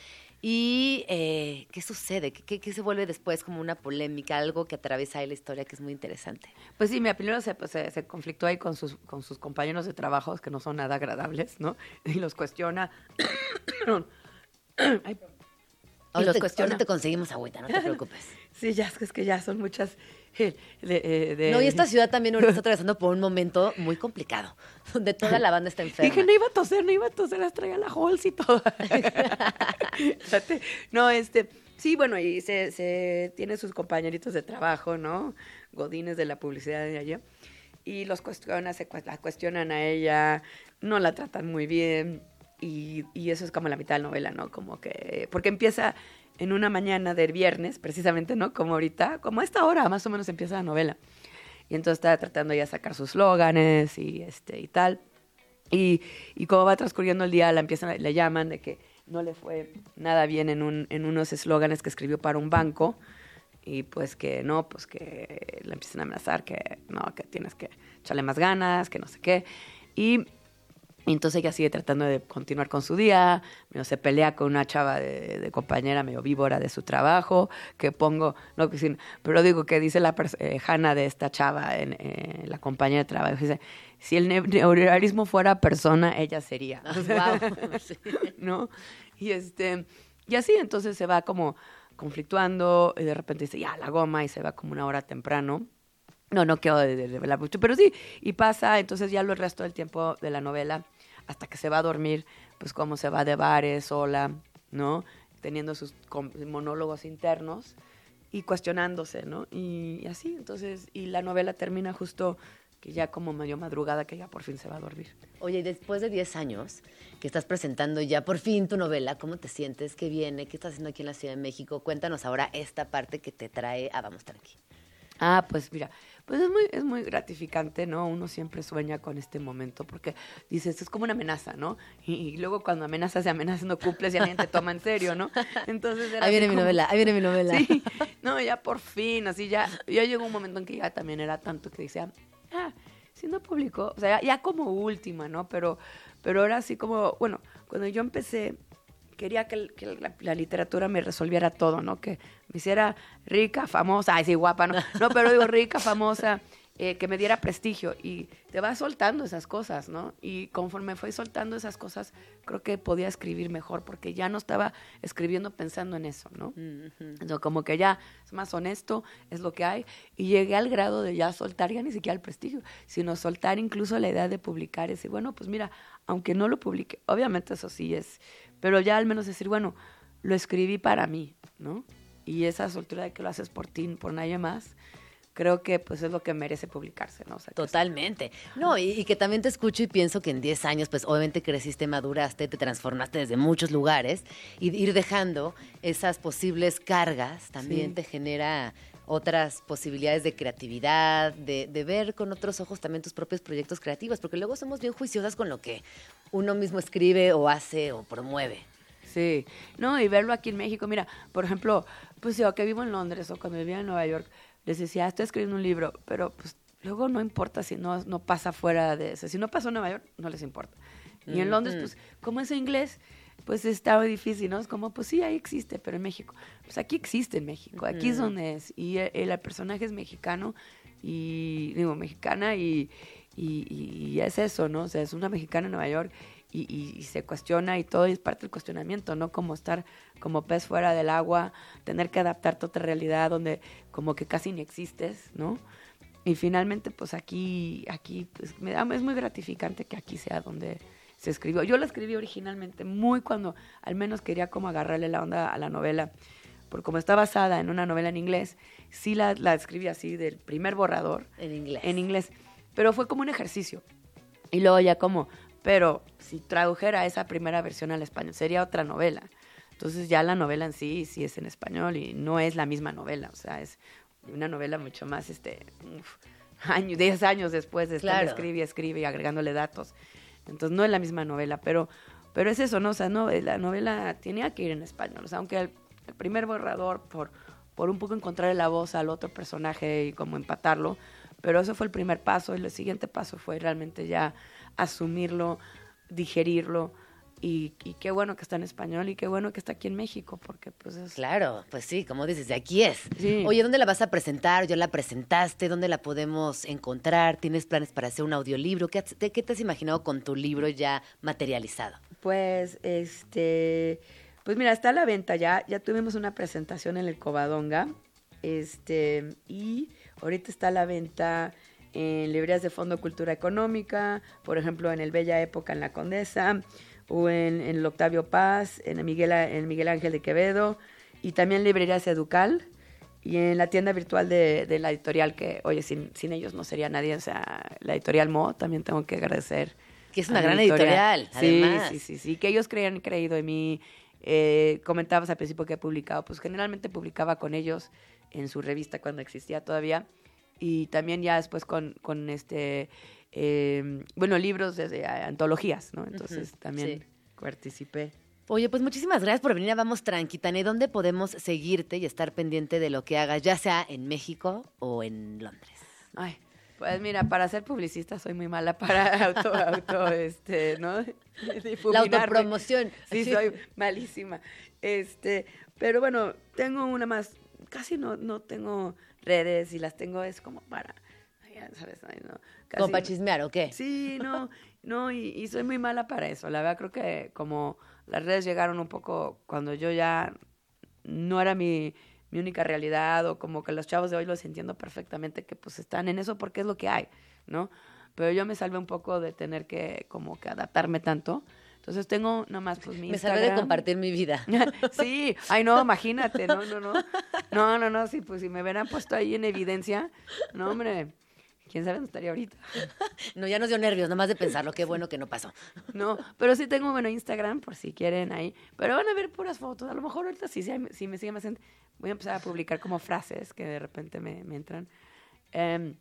¿Y eh, qué sucede? ¿Qué, qué, se vuelve después como una polémica, algo que atraviesa ahí la historia que es muy interesante? Pues sí, mira, primero se, pues, se, se conflictó ahí con sus, con sus compañeros de trabajo, que no son nada agradables, ¿no? Y los cuestiona. Ay, Ahorita ahorita te conseguimos agüita, no te preocupes. Sí, ya, es que ya son muchas. eh, de- eh, de- No, y esta ciudad también ahorita está atravesando por un momento muy complicado, donde toda la banda está enferma. Dije, no iba a toser, no iba a toser, las traía la Halls y todo. No, este, sí, bueno, y se, se tiene sus compañeritos de trabajo, ¿no? Godines de la publicidad de allá. Y los cuestiona, se, la cuestionan a ella, no la tratan muy bien. Y, eso es como la mitad de la novela, ¿no? Como que, porque empieza, en una mañana del viernes, precisamente, ¿no? Como ahorita, como a esta hora más o menos empieza la novela. Y entonces estaba tratando ya de sacar sus slóganes y, este, y tal. Y, y como va transcurriendo el día, la empiezan, le llaman de que no le fue nada bien en, un, en unos eslóganes que escribió para un banco. Y pues que no, pues que la empiezan a amenazar, que no, que tienes que echarle más ganas, que no sé qué. Y entonces ella sigue tratando de continuar con su día, medio se pelea con una chava de, de compañera medio víbora de su trabajo, que pongo, no, pero digo que dice la eh, Hannah de esta chava, en, eh, la compañera de trabajo, dice, si el ne- neoliberalismo fuera persona, ella sería. Sí. ¿no? Y este, y así entonces se va como conflictuando, y de repente dice, ya, la goma, y se va como una hora temprano. No, no quiero revelar mucho, pero sí, y pasa, entonces ya lo el resto del tiempo de la novela, hasta que se va a dormir, pues como se va de bares sola, ¿no? Teniendo sus monólogos internos y cuestionándose, ¿no? Y, y así, entonces, y la novela termina justo que ya como medio madrugada, que ya por fin se va a dormir. Oye, y después de 10 años que estás presentando ya por fin tu novela, ¿cómo te sientes? ¿Qué viene? ¿Qué estás haciendo aquí en la Ciudad de México? Cuéntanos ahora esta parte que te trae a Vamos Tranqui. Ah, pues mira, pues es muy, es muy gratificante, ¿no? Uno siempre sueña con este momento porque dices, es como una amenaza, ¿no? Y, y luego cuando amenazas y amenazas no cumples y alguien te toma en serio, ¿no? Entonces era Ahí viene mi como- novela, ahí viene mi novela. Sí, no, ya por fin, así ya, ya llegó un momento en que ya también era tanto que decía, ah, si no publicó, o sea, ya, ya como última, ¿no? Pero, pero era así como, bueno, cuando yo empecé, quería que, el- que la, la literatura me resolviera todo, ¿no? Que me hiciera rica, famosa, ay, sí, guapa, ¿no? No, pero digo rica, famosa, eh, que me diera prestigio. Y te vas soltando esas cosas, ¿no? Y conforme fui soltando esas cosas, creo que podía escribir mejor, porque ya no estaba escribiendo pensando en eso, ¿no? No, como que ya es más honesto, es lo que hay. Y llegué al grado de ya soltar ya ni siquiera el prestigio, sino soltar incluso la idea de publicar. Y decir, bueno, pues mira, aunque no lo publique, obviamente eso sí es, pero ya al menos decir, bueno, lo escribí para mí, ¿no? Y esa soltura de que lo haces por ti, por nadie más, creo que pues es lo que merece publicarse, ¿no? O sea, Totalmente. No, y, y que también te escucho y pienso que en 10 años, pues obviamente creciste, maduraste, te transformaste desde muchos lugares y ir dejando esas posibles cargas también Sí. te genera otras posibilidades de creatividad, de, de ver con otros ojos también tus propios proyectos creativos, porque luego somos bien juiciosas con lo que uno mismo escribe o hace o promueve. Sí, no, y verlo aquí en México, mira, por ejemplo, pues yo que vivo en Londres o cuando vivía en Nueva York, les decía, "Ah, estoy escribiendo un libro, pero pues luego no importa si no, no pasa fuera de eso. Si no pasó en Nueva York, no les importa. Y en Londres, pues, como es inglés, pues está muy difícil, ¿no? Es como, pues sí, ahí existe, pero en México, pues aquí existe en México, aquí es donde es. Y el, el personaje es mexicano y, digo, mexicana y, y, y- y es eso, ¿no? O sea, es una mexicana en Nueva York y, se cuestiona y todo y es parte del cuestionamiento, ¿no? Como estar como pez fuera del agua, tener que adaptarte a otra realidad donde como que casi ni existes, ¿no? Y finalmente, pues aquí, aquí, pues me da, es muy gratificante que aquí sea donde se escribió. Yo la escribí originalmente muy cuando al menos quería como agarrarle la onda a la novela, porque como está basada en una novela en inglés, sí la, la escribí así del primer borrador. En inglés. En inglés. Pero fue como un ejercicio. Y luego ya como, pero si tradujera esa primera versión al español, sería otra novela. Entonces ya la novela en sí, sí es en español y no es la misma novela, o sea, es una novela mucho más, este, uf, años, 10 años después de estar Claro. escribe y escribe y agregándole datos. Entonces no es la misma novela, pero, pero es eso, ¿no? O sea, no, la novela tenía que ir en español, o sea, aunque el, primer borrador, por, por un poco encontrarle la voz al otro personaje y como empatarlo, pero eso fue el primer paso y el siguiente paso fue realmente ya asumirlo, digerirlo y, y qué bueno que está en español y qué bueno que está aquí en México, porque pues es... Claro, pues sí, como dices, de aquí es. Sí. Oye, ¿dónde la vas a presentar? ¿Ya la presentaste? ¿Dónde la podemos encontrar? ¿Tienes planes para hacer un audiolibro? ¿Qué, has- de- qué te has imaginado con tu libro ya materializado? Pues, este, pues mira, está a la venta ya. Ya tuvimos una presentación en el Covadonga. Este, y ahorita está a la venta en librerías de Fondo Cultura Económica, por ejemplo, en el Bella Época en La Condesa, o en, en el Octavio Paz, en el Miguel, en Miguel Ángel de Quevedo, y también librerías Educal, y en la tienda virtual de, de la editorial, que, oye, sin, sin ellos no sería nadie, o sea, la editorial Mo, también tengo que agradecer. Que es una gran editorial, Sí, además. sí, sí, sí, que ellos creían creído en mí eh, comentabas al principio que he publicado, pues generalmente publicaba con ellos en su revista cuando existía todavía y también ya después con, con este, eh, bueno, libros desde antologías, ¿no? Entonces también sí. participé. Oye, pues muchísimas gracias por venir a Vamos Tranqui, Tane. ¿Dónde podemos seguirte y estar pendiente de lo que hagas, ya sea en México o en Londres? Ay, pues mira, para ser publicista soy muy mala para auto, auto, este, ¿no? Difuminarme. autopromoción. Sí, Sí. soy malísima. Este, pero bueno, tengo una más, casi no, no tengo redes y las tengo es como para, sabes, ay, no. ¿Como para chismear o qué? Sí, no, no, y, y soy muy mala para eso. La verdad creo que como las redes llegaron un poco cuando yo ya no era mi, mi única realidad o como que los chavos de hoy los entiendo perfectamente que pues están en eso porque es lo que hay, ¿no? Pero yo me salvé un poco de tener que como que adaptarme tanto. Entonces tengo nomás pues mi Me salvé de compartir mi vida. sí, ay no, imagínate, no, no, no. No, no, no, sí, pues si me hubieran puesto ahí en evidencia, no, hombre, quién sabe dónde estaría ahorita. No, ya nos dio nervios, nomás de pensarlo. Qué bueno que no pasó. No, pero sí tengo, bueno, Instagram, por si quieren ahí. Pero van a ver puras fotos. A lo mejor ahorita sí, sí, sí me sigue más gente. Voy a empezar a publicar como frases que de repente me, me entran. Em,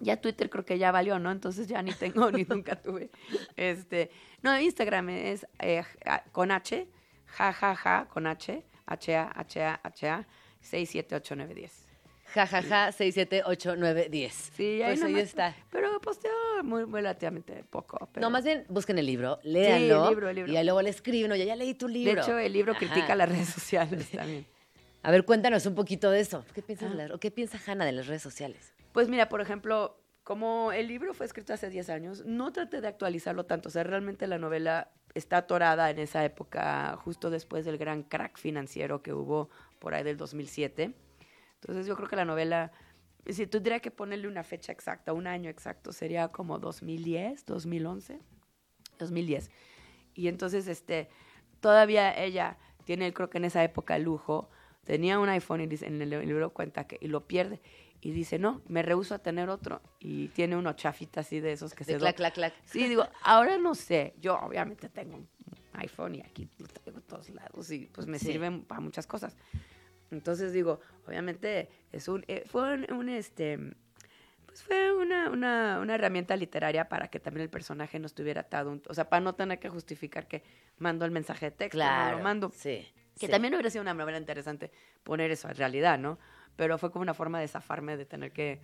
ya Twitter creo que ya valió, ¿no? Entonces ya ni tengo, ni nunca tuve. Este, no, Instagram es eh, con H, ja, ja, ja, con H, H, A, H, A, H, A, 6, 7, 8, 9, 10. Ja, ja, ja, 6, 7, 8, 9, 10. Sí, Pues ahí está. Pero posteo muy, muy relativamente poco. pero- No, más bien busquen el libro, léanlo. el libro, el libro. Y ahí luego le escriben, oye, ya leí tu libro. De hecho, el libro Ajá. critica las redes sociales también. A ver, cuéntanos un poquito de eso. ¿Qué piensas Ah. de las- o qué piensa Hanna de las redes sociales? Pues mira, por ejemplo, como el libro fue escrito hace 10 años, no traté de actualizarlo tanto. O sea, realmente la novela está atorada en esa época, justo después del gran crack financiero que hubo por ahí del 2007. Entonces yo creo que la novela, si tuviera que ponerle una fecha exacta, un año exacto, sería como 2010, 2011, 2010. Y entonces, este, todavía ella tiene, creo que en esa época, el lujo. Tenía un iPhone y dice, en el libro cuenta que y lo pierde. Y dice, no, me rehuso a tener otro. Y tiene uno chafita así de esos que De se clac, clac, clac. Sí, digo, ahora no sé. Yo obviamente tengo un iPhone y aquí lo traigo a todos lados y pues me Sí. sirven para muchas cosas. Entonces digo, obviamente es un, eh, fue un, un, este, pues fue una, una, una herramienta literaria para que también el personaje no estuviera atado, un- o sea, para no tener que justificar que mando el mensaje de texto, no Claro, lo mando. sí, Que sí. también hubiera sido una manera interesante poner eso en realidad, ¿no? Pero fue como una forma de zafarme de tener que,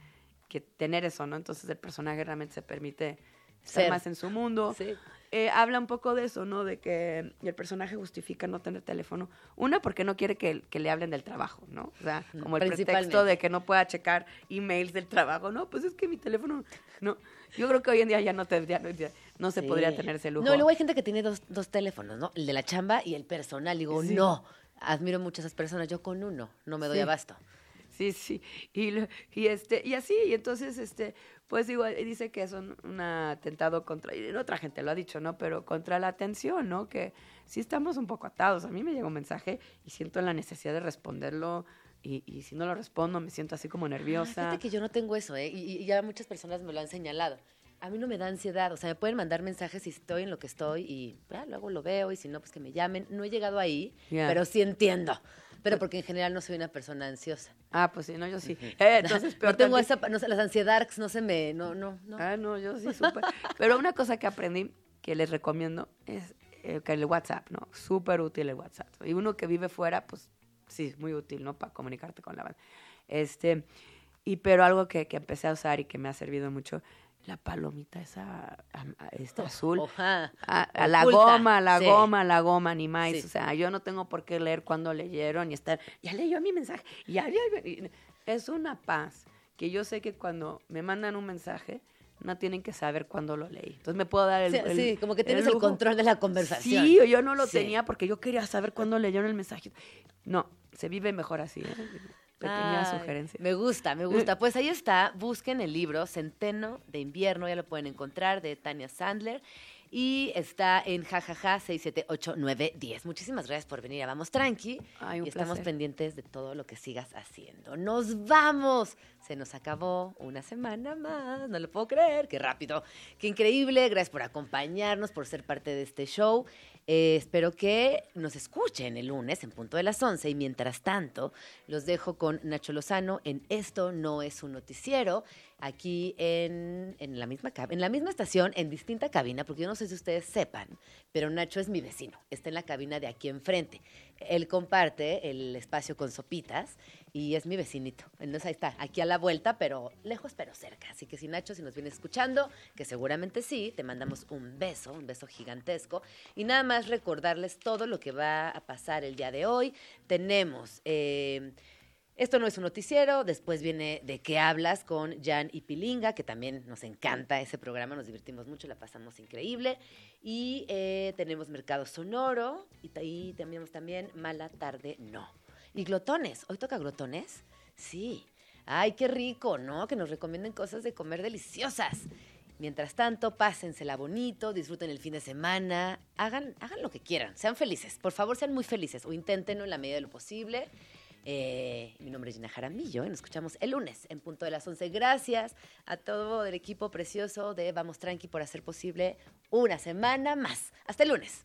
que tener eso, ¿no? Entonces el personaje realmente se permite estar Ser. más en su mundo. Eh, habla un poco de eso, ¿no? De que el personaje justifica no tener teléfono. Una, porque no quiere que, que le hablen del trabajo, ¿no? O sea, como el pretexto de que no pueda checar emails del trabajo. No, pues es que mi teléfono, no. Yo creo que hoy en día ya no, te, ya no, ya no se Sí. podría tener ese lujo. No, luego hay gente que tiene dos, dos teléfonos, ¿no? El de la chamba y el personal. Digo, Sí. no. Admiro mucho a esas personas. Yo con uno no me doy Sí. abasto. Sí, sí. Y este, y así, y entonces, este, pues digo, eh, dice que es un, un atentado contra, y otra gente lo ha dicho, ¿no? Pero contra la atención, ¿no? Que sí estamos un poco atados. A mí me llega un mensaje y siento la necesidad de responderlo. Y, y si no lo respondo, me siento así como Ah, nerviosa. fíjate que yo no tengo eso, ¿eh? Y, y ya muchas personas me lo han señalado. A mí no me da ansiedad, o sea, me pueden mandar mensajes si estoy en lo que estoy y ya, luego lo veo y si no, pues que me llamen. No he llegado ahí, Ya. pero sí entiendo. Pero porque en general no soy una persona ansiosa. Ah, pues sí, no, yo sí. Eh, entonces, peor no tengo esa, no sé, las ansiedades no se me, no, no, no. Ah, no, yo sí, súper. Pero una cosa que aprendí, que les recomiendo, es eh, que el WhatsApp, ¿no? Súper útil el WhatsApp. Y uno que vive fuera, pues sí, muy útil, ¿no? Para comunicarte con la banda. Este, y pero algo que, que empecé a usar y que me ha servido mucho, la palomita esa am- a- este, azul. A, a la goma, a la sí. goma, a la goma, ni más. Sí. O sea, yo no tengo por qué leer cuando leyeron y estar, ya leyó mi mensaje, ya, ya, Es una paz que yo sé que cuando me mandan un mensaje, no tienen que saber cuándo lo leí. Entonces me puedo dar el. Sí, el- sí, como que tienes el control de la conversación. Sí, yo no lo tenía porque yo quería saber cuándo leyeron el mensaje. No, se vive mejor así. ¿eh? Pequeña Ay, sugerencia. Me gusta, me gusta. Pues ahí está, busquen el libro Centeno de invierno, ya lo pueden encontrar, de Tania Sandler. Y está en jajaja 678-910. Muchísimas gracias por venir a Vamos Tranqui. Ay, un y estamos placer. pendientes de todo lo que sigas haciendo. ¡Nos vamos! Se nos acabó una semana más. No lo puedo creer. ¡Qué rápido! ¡Qué increíble! Gracias por acompañarnos, por ser parte de este show. Eh, espero que nos escuchen el lunes en punto de las 11 y mientras tanto los dejo con Nacho Lozano en Esto no es un noticiero aquí en, en la misma en la misma estación en distinta cabina porque yo no sé si ustedes sepan pero Nacho es mi vecino está en la cabina de aquí enfrente. Él comparte el espacio con Sopitas y es mi vecinito entonces ahí está aquí a la vuelta pero lejos pero cerca así que si Nacho si nos viene escuchando que seguramente sí te mandamos un beso un beso gigantesco y nada más recordarles todo lo que va a pasar el día de hoy tenemos eh, esto no es un noticiero, después viene De qué hablas con Jan y Pilinga, que también nos encanta ese programa, nos divertimos mucho, la pasamos increíble. Y eh, tenemos Mercado Sonoro y, y tenemos también Mala Tarde No. Y Glotones, ¿hoy toca Glotones? Sí. Ay, qué rico, ¿no? Que nos recomienden cosas de comer deliciosas. Mientras tanto, pásensela bonito, disfruten el fin de semana, hagan, hagan lo que quieran, sean felices, por favor sean muy felices o inténtenlo en la medida de lo posible. Eh, mi nombre es Gina Jaramillo y nos escuchamos el lunes en punto de las 11. Gracias a todo el equipo precioso de Vamos Tranqui por hacer posible una semana más. Hasta el lunes.